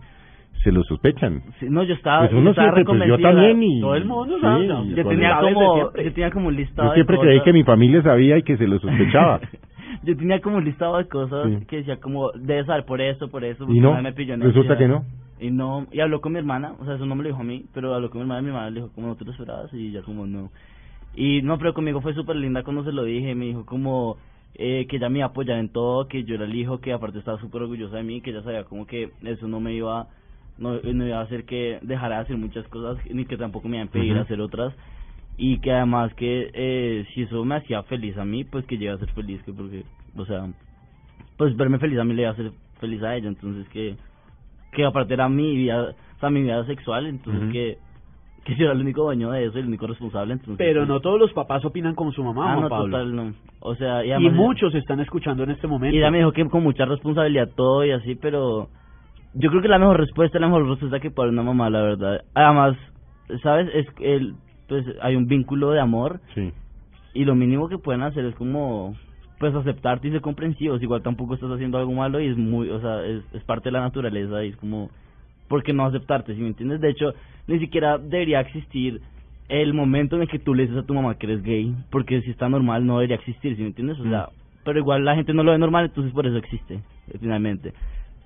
se lo sospechan. Sí, no, yo estaba, Pues yo uno estaba siempre, pues yo reconvencida. también y Todo el mundo sí, sabe, yo tenía Sabes de como, yo tenía como un listado yo de siempre creí cosas. que mi familia sabía y que se lo sospechaba. yo tenía como un listado de cosas Sí. que decía como, debe saber por eso, por eso. Y porque no, me pilló en resulta que no. Y no, y habló con mi hermana, o sea, eso no me lo dijo a mí, pero habló con mi hermana y mi hermana le dijo como no te lo esperabas y ya como no. Y no, pero conmigo fue súper linda cuando se lo dije, me dijo como eh, que ella me iba a apoyar en todo, que yo era el hijo, que aparte estaba súper orgullosa de mí, que ella sabía como que eso no me iba, no, no iba a hacer que dejara de hacer muchas cosas, ni que tampoco me iba a impedir Ujú. hacer otras. Y que además que eh, si eso me hacía feliz a mí, pues que llegue a ser feliz, que porque, o sea, pues verme feliz a mí le iba a hacer feliz a ella, entonces que que aparte era mi vida, o sea, mi vida sexual, entonces Ujú. que que yo era el único dueño de eso, el único responsable. Entonces, Pero no todos los papás opinan como su mamá, Ah, Juan no, Pablo. total, no. O sea, y, y además- muchos están escuchando en este momento. Y ella me dijo que con mucha responsabilidad todo y así, pero yo creo que la mejor respuesta es la mejor respuesta que dar una mamá, la verdad. Además, ¿sabes? Es que el, pues hay un vínculo de amor Sí. y lo mínimo que pueden hacer es como pues aceptarte y ser comprensivos. Igual tampoco estás haciendo algo malo y es muy, o sea, es, es parte de la naturaleza y es como, ¿por qué no aceptarte? ¿Sí me entiendes? De hecho, ni siquiera debería existir el momento en el que tú le dices a tu mamá que eres gay, porque si está normal no debería existir, ¿sí me entiendes? O sea, pero igual la gente no lo ve normal, entonces por eso existe, finalmente.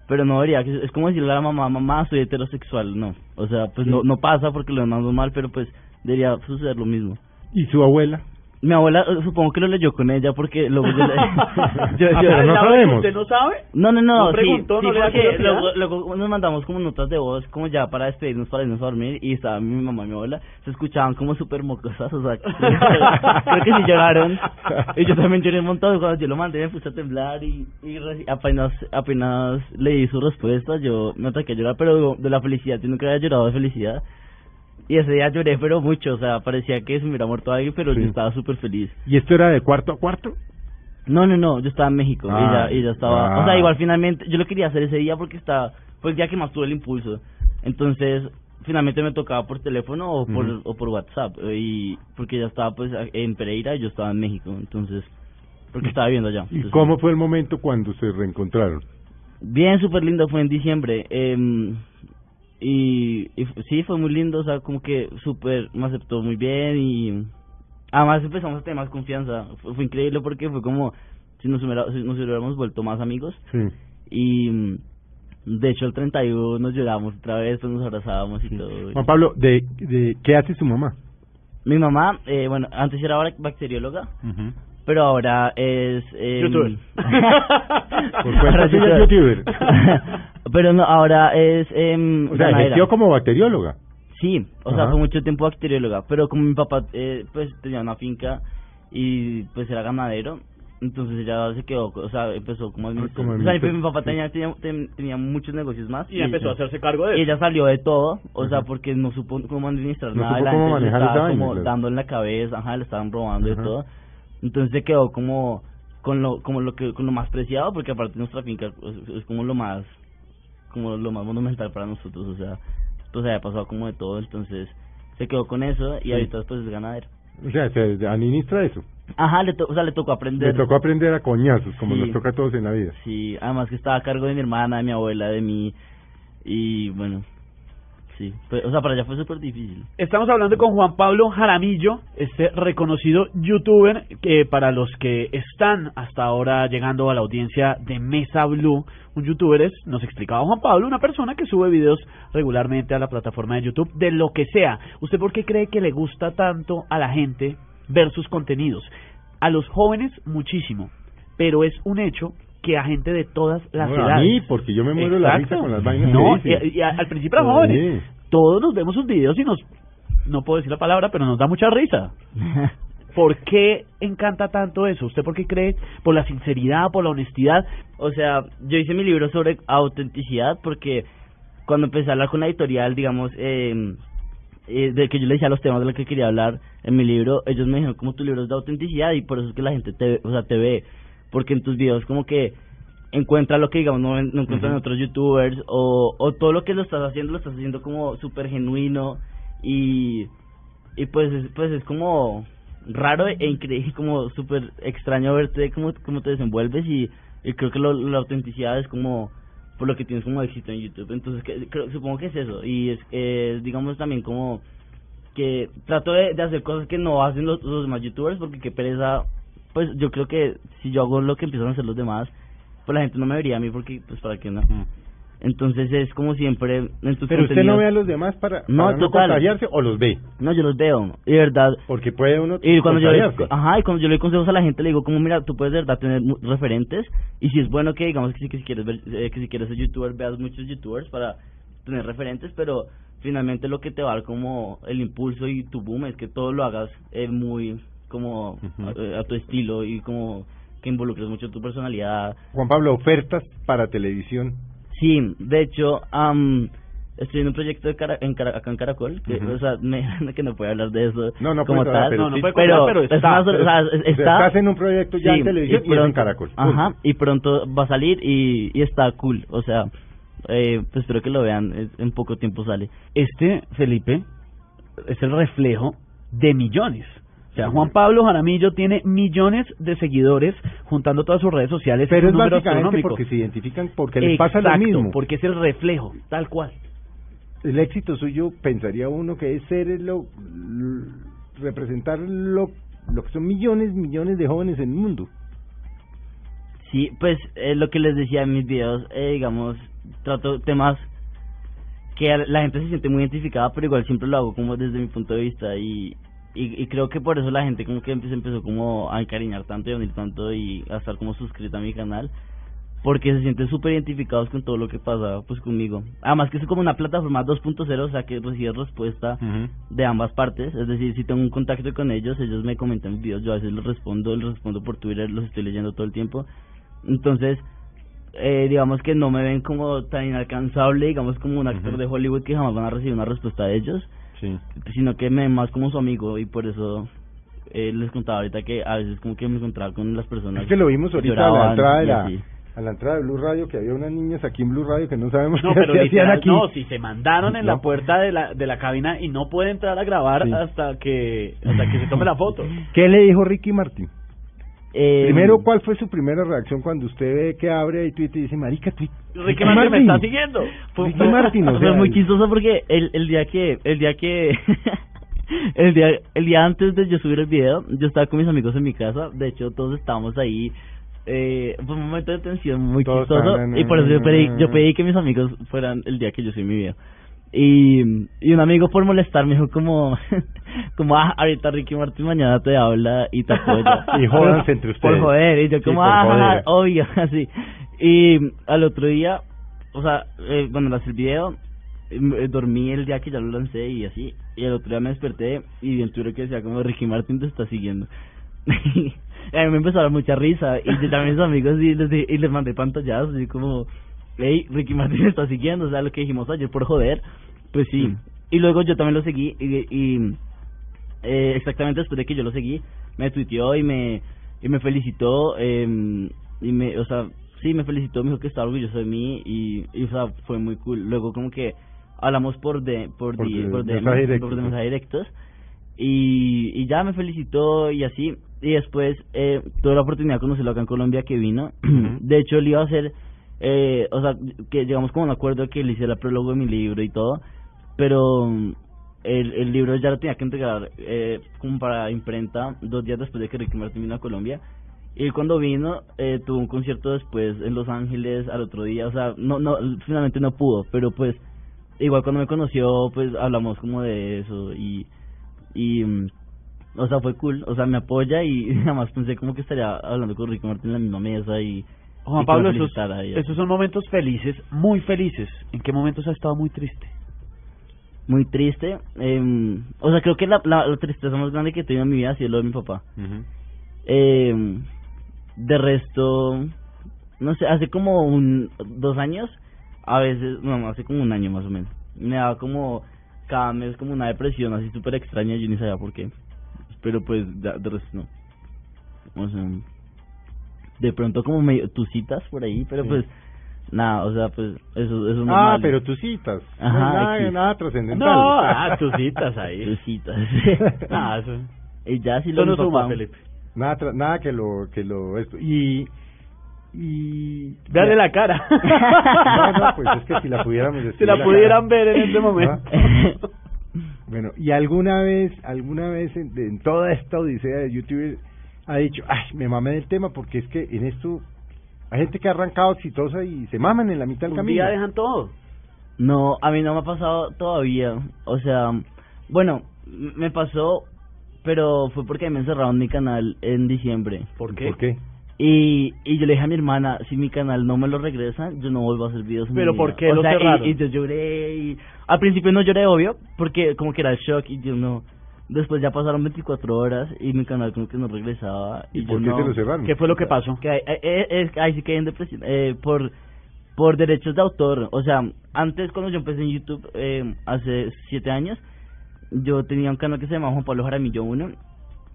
Pero no debería, es como decirle a la mamá, mamá, soy heterosexual, no. O sea, pues no, no pasa porque lo demás normal, pero pues debería suceder lo mismo. ¿Y su abuela? Mi abuela, eh, supongo que lo leyó con ella porque luego yo, le- yo- Ah, yo- pero no sabemos. ¿Usted no sabe? No, no, no, ¿No sí, preguntó? sí, ¿No le da porque curiosidad? luego, luego nos mandamos como notas de voz, como ya para despedirnos, para irnos a dormir, y estaba mi mamá y mi abuela, se escuchaban como súper mocosas, o sea, creo que sí lloraron, y yo también lloré un montón, cuando yo lo mandé me puse a temblar, y, y reci- apenas, apenas leí su respuesta, yo me ataqué a llorar, pero de la felicidad, yo nunca había llorado de felicidad, y ese día lloré, pero mucho, o sea, parecía que se me hubiera muerto alguien, pero Sí. yo estaba súper feliz. ¿Y esto era de cuarto a cuarto? No, no, no, yo estaba en México Ah, y, ya, y ya estaba, ah. o sea, igual finalmente, yo lo quería hacer ese día porque estaba, fue el día que más tuve el impulso, entonces finalmente me tocaba por teléfono o por, Ujú. o por WhatsApp, eh, y porque ya estaba pues en Pereira y yo estaba en México, entonces, porque estaba viviendo allá. ¿Y cómo fue el momento cuando se reencontraron? Bien, súper lindo, fue en diciembre. em, y, y sí, fue muy lindo, o sea, como que súper, me aceptó muy bien y además empezamos a tener más confianza. Fue, fue increíble porque fue como si nos, hubiera- si nos hubiéramos vuelto más amigos. Sí. Y de hecho, el 31 nos lloramos otra vez, pues nos abrazábamos y todo. Juan Pablo, ¿de, de qué hace su mamá? Mi mamá, eh, bueno, antes era bac- bacterióloga, pero ahora es... em, Youtuber. Por cuenta ahora es youtuber. pero no, ahora es... em, O sea, ejerció como bacterióloga. Sí, o sea, fue mucho tiempo bacterióloga, pero como mi papá eh, pues tenía una finca y pues era ganadero, entonces ella se quedó, o sea, empezó como administrador. como o sea, mi, administrador, mi papá sí. tenía, tenía, ten- tenía muchos negocios más. Y empezó a hacerse cargo de Y eso. ella salió de todo, o sea, porque no supo cómo administrar No nada, supo la cómo manejar estaba vaina, como claro. dando en la cabeza, ajá, le estaban robando y todo. Entonces se quedó como con lo como lo que con lo más preciado porque aparte nuestra finca es, es como lo más como lo más monumental para nosotros, o sea, pues había pasado como de todo, entonces se quedó con eso y Sí. ahorita pues es ganadero. O sea, se administra eso. Ajá, le to- o sea, le tocó aprender. Le tocó aprender a coñazos, como Sí. nos toca a todos en la vida. Sí, además que estaba a cargo de mi hermana, de mi abuela, de mí y bueno, sí, fue- o sea, para allá fue súper difícil. Estamos hablando con Juan Pablo Jaramillo, este reconocido youtuber que para los que están hasta ahora llegando a la audiencia de Mesa Blue, un youtuber es, nos explicaba Juan Pablo, una persona que sube videos regularmente a la plataforma de YouTube de lo que sea. ¿Usted por qué cree que le gusta tanto a la gente ver sus contenidos? A los jóvenes muchísimo, pero es un hecho que a gente de todas las No, a edades. mí, porque yo me muero la risa con las vainas No, que y- al principio jóvenes. Todos nos vemos sus videos y nos, no puedo decir la palabra, pero nos da mucha risa. ¿Por qué encanta tanto eso? ¿Usted por qué cree? ¿Por la sinceridad, por la honestidad? O sea, yo hice mi libro sobre autenticidad porque cuando empecé a hablar con la editorial, digamos, eh, eh, de que yo le decía los temas de los que quería hablar en mi libro, ellos me dijeron como tu libro es de autenticidad y por eso es que la gente te, o sea, te ve, porque en tus videos como que encuentra lo que digamos no, no encuentran en Ujú. otros youtubers o, o todo lo que lo estás haciendo lo estás haciendo como súper genuino y y pues es, pues es como raro e increíble como súper extraño verte cómo, cómo te desenvuelves y, y creo que lo- la autenticidad es como por lo que tienes como éxito en YouTube entonces que, creo, supongo que es eso y es eh, digamos también como que trato de, de hacer cosas que no hacen los, los demás youtubers porque qué pereza pues yo creo que si yo hago lo que empiezan a hacer los demás pues la gente no me vería a mí porque pues para qué no entonces es como siempre en tus Pero usted no ve a los demás para, No, para no total. contagiarse o los ve. no, yo los veo, y de verdad. Porque puede uno Y cuando yo le, ajá, y cuando yo le doy consejos a la gente, le digo como, mira, tú puedes de verdad tener referentes, y si es bueno que digamos que si, que si quieres ver, eh, que si quieres ser youtuber, veas muchos youtubers para tener referentes, pero finalmente lo que te va a dar como el impulso y tu boom es que todo lo hagas eh, muy como Ujú. a, a tu estilo y como que involucres mucho tu personalidad, Juan Pablo, ofertas para televisión. Sí, de hecho, am, estoy en un proyecto de cara, en Cara- acá en Caracol, que, o sea, me, que no puede hablar de eso No, no como puede hablar, tal. pero No, no sí- puede contar, pero está. o sea, está, estás en un proyecto ya en televisión y es en Caracol. Ajá, y pronto va a salir y, y está cool, o sea, eh, pues espero que lo vean, en poco tiempo sale. Este, Felipe, es el reflejo de millones. O sea, Juan Pablo Jaramillo tiene millones de seguidores juntando todas sus redes sociales. Pero un es número básicamente porque se identifican, porque les pasa lo mismo. porque es el reflejo, tal cual. El éxito suyo, pensaría uno que es ser lo, representar lo, lo que son millones, millones de jóvenes en el mundo. Sí, pues eh, lo que les decía en mis videos, eh, digamos, trato temas que la gente se siente muy identificada, pero igual siempre lo hago como desde mi punto de vista y, y, y creo que por eso la gente como que empe- se empezó como a encariñar tanto y a unir tanto y a estar como suscrita a mi canal porque se sienten súper identificados con todo lo que pasa pues conmigo. Además que es como una plataforma 2.0, o sea que recibe respuesta de ambas partes, es decir, si tengo un contacto con ellos, ellos me comentan videos, yo a veces les respondo, les respondo por Twitter, los estoy leyendo todo el tiempo. Entonces, eh, digamos que no me ven como tan inalcanzable, digamos como un actor de Hollywood que jamás van a recibir una respuesta de ellos, Sí. sino que me ven más como su amigo y por eso eh, les contaba ahorita que a veces como que me encontraba con las personas. Es que lo vimos ahorita a la entrada de la, a la entrada de Blue Radio que había unas niñas aquí en Blue Radio que no sabemos No, qué pero hacían literal, aquí. no, si se mandaron en No. la puerta de la, de la cabina y no puede entrar a grabar Sí. hasta que hasta que se tome la foto. ¿Qué le dijo Ricky Martin? Eh, Primero, ¿cuál fue su primera reacción cuando usted ve que abre ahí Twitter y dice, marica, tweet, Ricky Martin me está siguiendo. Fue, Ricky Martin, o fue muy chistoso porque el, el día que el día que el día el día antes de yo subir el video yo estaba con mis amigos en mi casa de hecho todos estábamos ahí eh, fue un momento de tensión muy chistoso y por eso yo pedí, yo pedí que mis amigos fueran el día que yo subí mi video y, y un amigo por molestar me dijo como como ah ahorita Ricky Martin mañana te habla y te apoya Y jódanse entre por ustedes. joder y yo Sí, como por ah obvio así. Y al otro día o sea eh, cuando lancé el video eh, dormí el día que ya lo lancé y así. Y el otro día me desperté y vi en Twitter que decía como Ricky Martin te está siguiendo y a mí me empezó a dar mucha risa y yo a mis amigos y les, y les mandé pantallazos y como hey Ricky Martin está siguiendo o sea lo que dijimos ayer por joder. Pues sí. Mm. y luego yo también lo seguí y, y eh, exactamente después de que yo lo seguí me tuiteó y me y me felicitó eh, y me o sea sí me felicitó me dijo que estaba orgulloso de mí y, y o sea fue muy cool. Luego como que hablamos por de por, Por de- por de- mensaje directo, por de mensaje directos. Y, y ya me felicitó y así. Y después eh, tuve la oportunidad de conocerlo acá en Colombia que vino. De hecho él iba a hacer eh, o sea que llegamos como un acuerdo que le hiciera el prólogo de mi libro y todo pero mm, el, el libro ya lo tenía que entregar eh, como para imprenta dos días después de que Ricky Martin vino a Colombia. Y cuando vino eh, tuvo un concierto después en Los Ángeles al otro día. O sea no no finalmente no pudo pero pues igual cuando me conoció pues hablamos como de eso y y mm, o sea fue cool. O sea me apoya y jamás pensé como que estaría hablando con Ricky Martin en la misma mesa y Juan Pablo, esos, esos son momentos felices, muy felices. ¿En qué momentos ha estado muy triste? muy triste eh, o sea creo que la, la, la tristeza más grande que he tenido en mi vida ha sido lo de mi papá Eh, de resto, no sé, hace como un dos años, a veces, no, hace como un año más o menos, me daba como cada mes como una depresión así súper extraña, yo ni sabía por qué, pero pues de, de resto no. O sea, de pronto como medio tusitas por ahí, pero Sí. pues nada, o sea, pues eso, eso es Ah, pero tus citas. Ajá, No, nada, X. nada trascendental. No, ah, tus citas ahí. Tus citas. Eso. y ya si lo no suma, Felipe. Nada, tra- nada que lo, que lo, esto. Y, y... Veanle la cara. No, no, pues es que si la pudiéramos Si describir la la pudieran cara. ver en este momento. Bueno, y alguna vez, alguna vez en, en toda esta odisea de YouTube ha dicho, ay, me mamé del tema porque es que en esto hay gente que ha arrancado exitosa y se maman en la mitad del Un camino. día dejan todo. No, a mí no me ha pasado todavía. O sea, bueno, m- me pasó, pero fue porque me encerraron mi canal en diciembre. ¿Por qué? ¿Por qué? Y, y yo le dije a mi hermana, si mi canal no me lo regresan, yo no vuelvo a hacer videos. en ¿Pero mi por vida". qué O lo sea, y-? Y, yo lloré y... Al principio no lloré, obvio, porque como que era el shock y yo no... Después ya pasaron 24 horas y mi canal como que no regresaba. ¿Y yo por qué no- te lo cerraron? ¿Qué fue lo que pasó? que ahí, eh, eh, ahí sí que en depresión. Eh, por, por derechos de autor. O sea, antes cuando yo empecé en YouTube, eh, hace siete años, yo tenía un canal que se llamaba Juan Pablo Jaramillo 1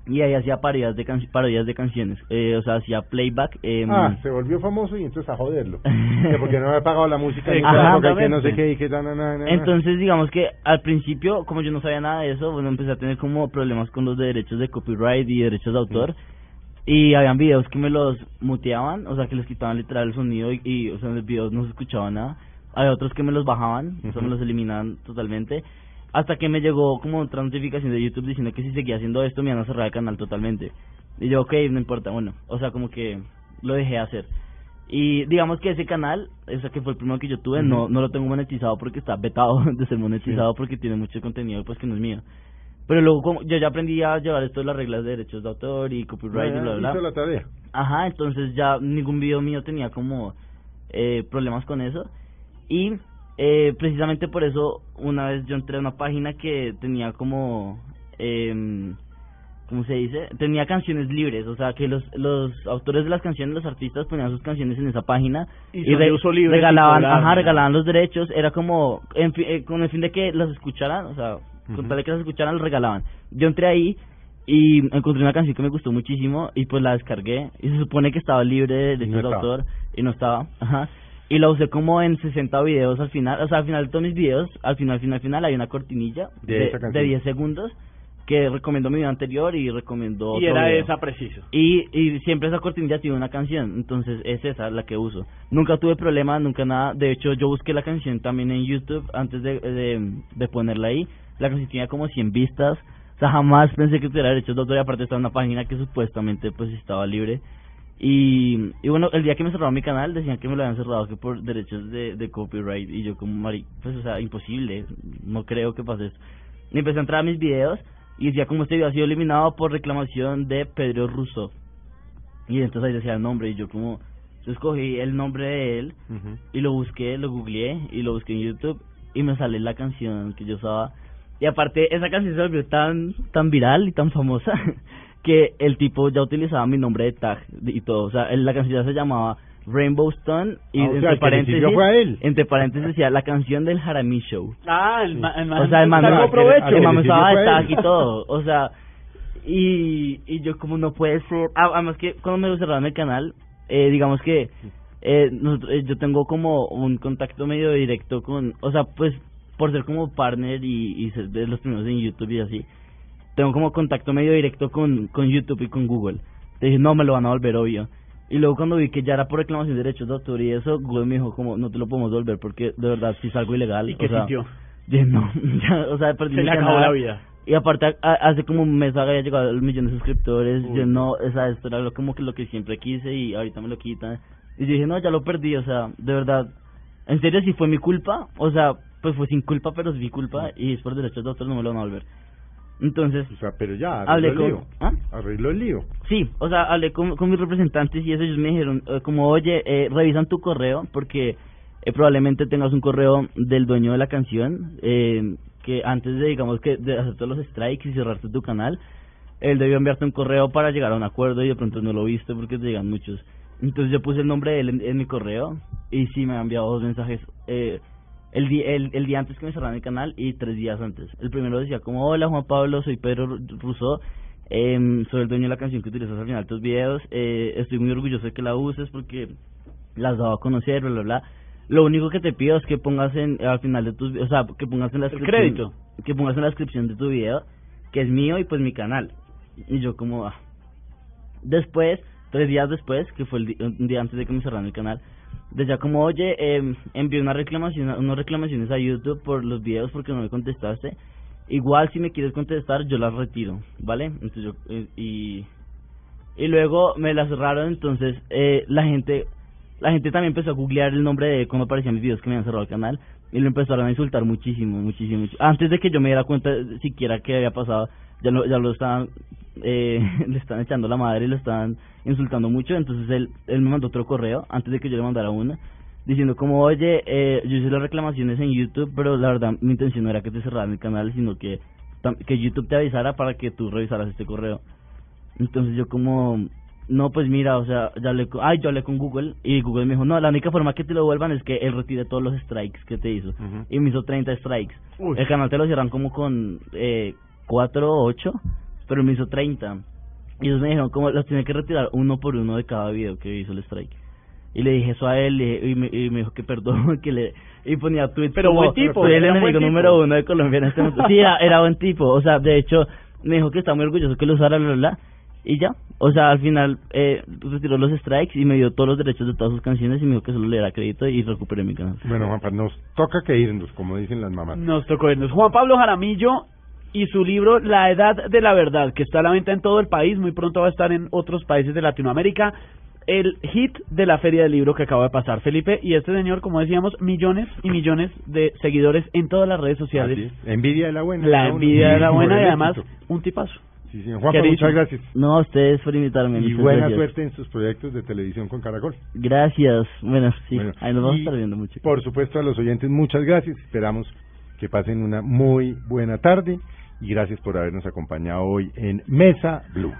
y ahí hacía parodias de, can parodias de canciones. Eh, o sea, hacía playback. Eh, Ah, se volvió famoso y entonces a joderlo. Que porque no había pagado la música, ni Ajá, claro, que no sé qué, y que na, na. Entonces, digamos que al principio, como yo no sabía nada de eso, bueno, empecé a tener como problemas con los derechos de copyright y derechos de autor. Y habían videos que me los muteaban, o sea, que les quitaban literal el sonido y, y, o sea, en los videos no se escuchaba nada. Había otros que me los bajaban, o sea, me los eliminaban totalmente. Hasta que me llegó como otra notificación de YouTube diciendo que si seguía haciendo esto me iban a cerrar el canal totalmente. Y yo, ok, no importa, bueno, o sea, como que lo dejé hacer. Y digamos que ese canal, ese que fue el primero que yo tuve, no Ujú. no lo tengo monetizado porque está vetado de ser monetizado porque tiene mucho contenido pues que no es mío. Pero luego como yo ya aprendí a llevar esto de las reglas de derechos de autor y copyright y Ah, bla bla. bla. la tarea. Ajá, entonces ya ningún video mío tenía como eh, problemas con eso. Y eh, precisamente por eso una vez yo entré a una página que tenía como... Eh, ¿Cómo se dice? Tenía canciones libres, o sea que los los autores de las canciones, los artistas ponían sus canciones en esa página Y uso libre, regalaban, ajá, regalaban los derechos, era como en fi- eh, con el fin de que las escucharan, o sea, con tal de que las escucharan, los regalaban. Yo entré ahí y encontré una canción que me gustó muchísimo y pues la descargué y se supone que estaba libre de derechos de estaba. autor y no estaba, ajá. Y la usé como en 60 videos al final, o sea, al final de todos mis videos, al final, al final, al final hay una cortinilla De de, esa de, canción. 10 segundos que recomiendo mi video anterior y recomiendo Y otro era video. esa preciso. Y, y siempre esa cortinilla tiene una canción, entonces es esa la que uso. Nunca tuve problema, nunca nada. De hecho, yo busqué la canción también en YouTube antes de, de, de ponerla ahí. La canción tenía como 100 vistas. O sea, jamás pensé que tuviera derechos de autor y aparte estaba en una página que supuestamente pues estaba libre. Y, y bueno, el día que me cerraron mi canal decían que me lo habían cerrado que por derechos de, de copyright y yo como mari, pues o sea, imposible, no creo que pase eso. Y empecé a entrar a mis videos y decía como este video ha sido eliminado por reclamación de Pedro Russo. Y entonces ahí decía el nombre y yo como yo escogí el nombre de él y lo busqué, lo googleé y lo busqué en YouTube y me sale la canción que yo usaba. Y aparte esa canción se volvió tan tan viral y tan famosa que el tipo ya utilizaba mi nombre de tag y todo, o sea, el- la canción ya se llamaba Rainbow Stone y Ah, o sea, entre le paréntesis sirvió fue a él. entre paréntesis decía la canción del Harami Show. Ah, el, ma- el man O sea, el man, el provecho. man me usaba de tag y todo. O sea, y, y yo como no puede ser. Ah, Además que cuando me cerraron el canal, eh, digamos que eh, nosotros- eh, yo tengo como un contacto medio directo con, o sea, pues por ser como partner y, y ser de los primeros en YouTube y así, tengo como contacto medio directo con, con YouTube y con Google. Te dije, no, me lo van a volver obvio. Y luego cuando vi que ya era por reclamación de derechos de autor y eso, Google me dijo como, no te lo podemos volver porque de verdad si es algo ilegal. ¿Y qué o sea, sintió? Dije, no, ya, o sea, perdí Se le acabó la vida. Y aparte, a- hace como un mes había llegado al millón de suscriptores. Uy. Yo no, o sea, esto era lo, como que lo que siempre quise y ahorita me lo quitan. Y yo dije, no, ya lo perdí, o sea, de verdad. En serio, si fue mi culpa, o sea, pues fue sin culpa, pero es mi culpa y es por derechos de autor, no me lo van a volver. Entonces, O sea, pero ya, hablé arregló el con. lío. ¿Ah? Arregló el lío. Sí, o sea, hablé con, con mis representantes y eso ellos me dijeron, eh, como, oye, eh, revisan tu correo porque eh, probablemente tengas un correo del dueño de la canción eh, que antes de, digamos, que de hacer todos los strikes y cerrarte tu canal, él debió enviarte un correo para llegar a un acuerdo y de pronto no lo viste porque te llegan muchos. Entonces yo puse el nombre de él en, en mi correo y sí me ha enviado dos mensajes eh, el, el, el día antes que me cerraran el canal y tres días antes. El primero decía como, hola Juan Pablo, soy Pedro Rousseau, em, soy el dueño de la canción que utilizas al final de tus videos, eh, estoy muy orgulloso de que la uses porque la has dado a conocer, bla, bla, bla. Lo único que te pido es que pongas en, al final de tus, o sea, que pongas en la descripción, crédito. que pongas en la descripción de tu video que es mío y pues mi canal. Y yo como, ah. Después, tres días después, que fue el un día antes de que me cerraran el canal, decía como, oye, eh, envié una reclamación, unas reclamaciones a YouTube por los videos porque no me contestaste. Igual si me quieres contestar, yo las retiro, ¿vale? Entonces yo, eh, y, y luego me las cerraron, entonces eh, la gente la gente también empezó a googlear el nombre de cómo aparecían mis videos que me habían cerrado el canal y lo empezaron a insultar muchísimo, muchísimo. mucho. Antes de que yo me diera cuenta siquiera que había pasado, ya lo, ya lo estaban, eh, le están echando la madre y lo estaban insultando mucho. Entonces él, él me mandó otro correo antes de que yo le mandara una diciendo como, oye, eh, yo hice las reclamaciones en YouTube, pero la verdad mi intención no era que te cerraran el canal, sino que, que YouTube te avisara para que tú revisaras este correo. Entonces yo como no, pues mira, o sea, ya con, ay, yo hablé con Google y Google me dijo, no, la única forma que te lo vuelvan es que él retire todos los strikes que te hizo. Y me hizo 30 strikes. Uy. El canal te lo cierran como con eh, 4 o 8, pero me hizo 30. Y ellos me dijeron, como los tiene que retirar uno por uno de cada video que hizo el strike. Y le dije eso a él y, y me, y me dijo que perdón, que le... Y ponía tweets Pero como, buen tipo, soy el era enemigo número uno de Colombia en este momento. Sí, era, era buen tipo. O sea, de hecho, me dijo que está muy orgulloso que lo usara, bla, bla, bla. Y ya. O sea, al final eh, retiró los strikes y me dio todos los derechos de todas sus canciones y me dijo que solo le diera crédito y recuperé mi canal. Bueno, Juanpa, nos toca que irnos, como dicen las mamás. Nos tocó irnos. Juan Pablo Jaramillo y su libro La Edad de la Verdad, que está a la venta en todo el país, muy pronto va a estar en otros países de Latinoamérica. El hit de la feria del libro que acaba de pasar, Felipe, y este señor, como decíamos, millones y millones de seguidores en todas las redes sociales. Así es. Envidia de la buena. La envidia de la buena y además un tipazo. Sí, señor. Juanpa, muchas gracias. No, a ustedes por invitarme. Y buena gracias. suerte en sus proyectos de televisión con Caracol. Gracias. Bueno, sí, Bueno, ahí nos vamos a estar viendo mucho. Por supuesto, a los oyentes, muchas gracias. Esperamos que pasen una muy buena tarde y gracias por habernos acompañado hoy en Mesa Blue.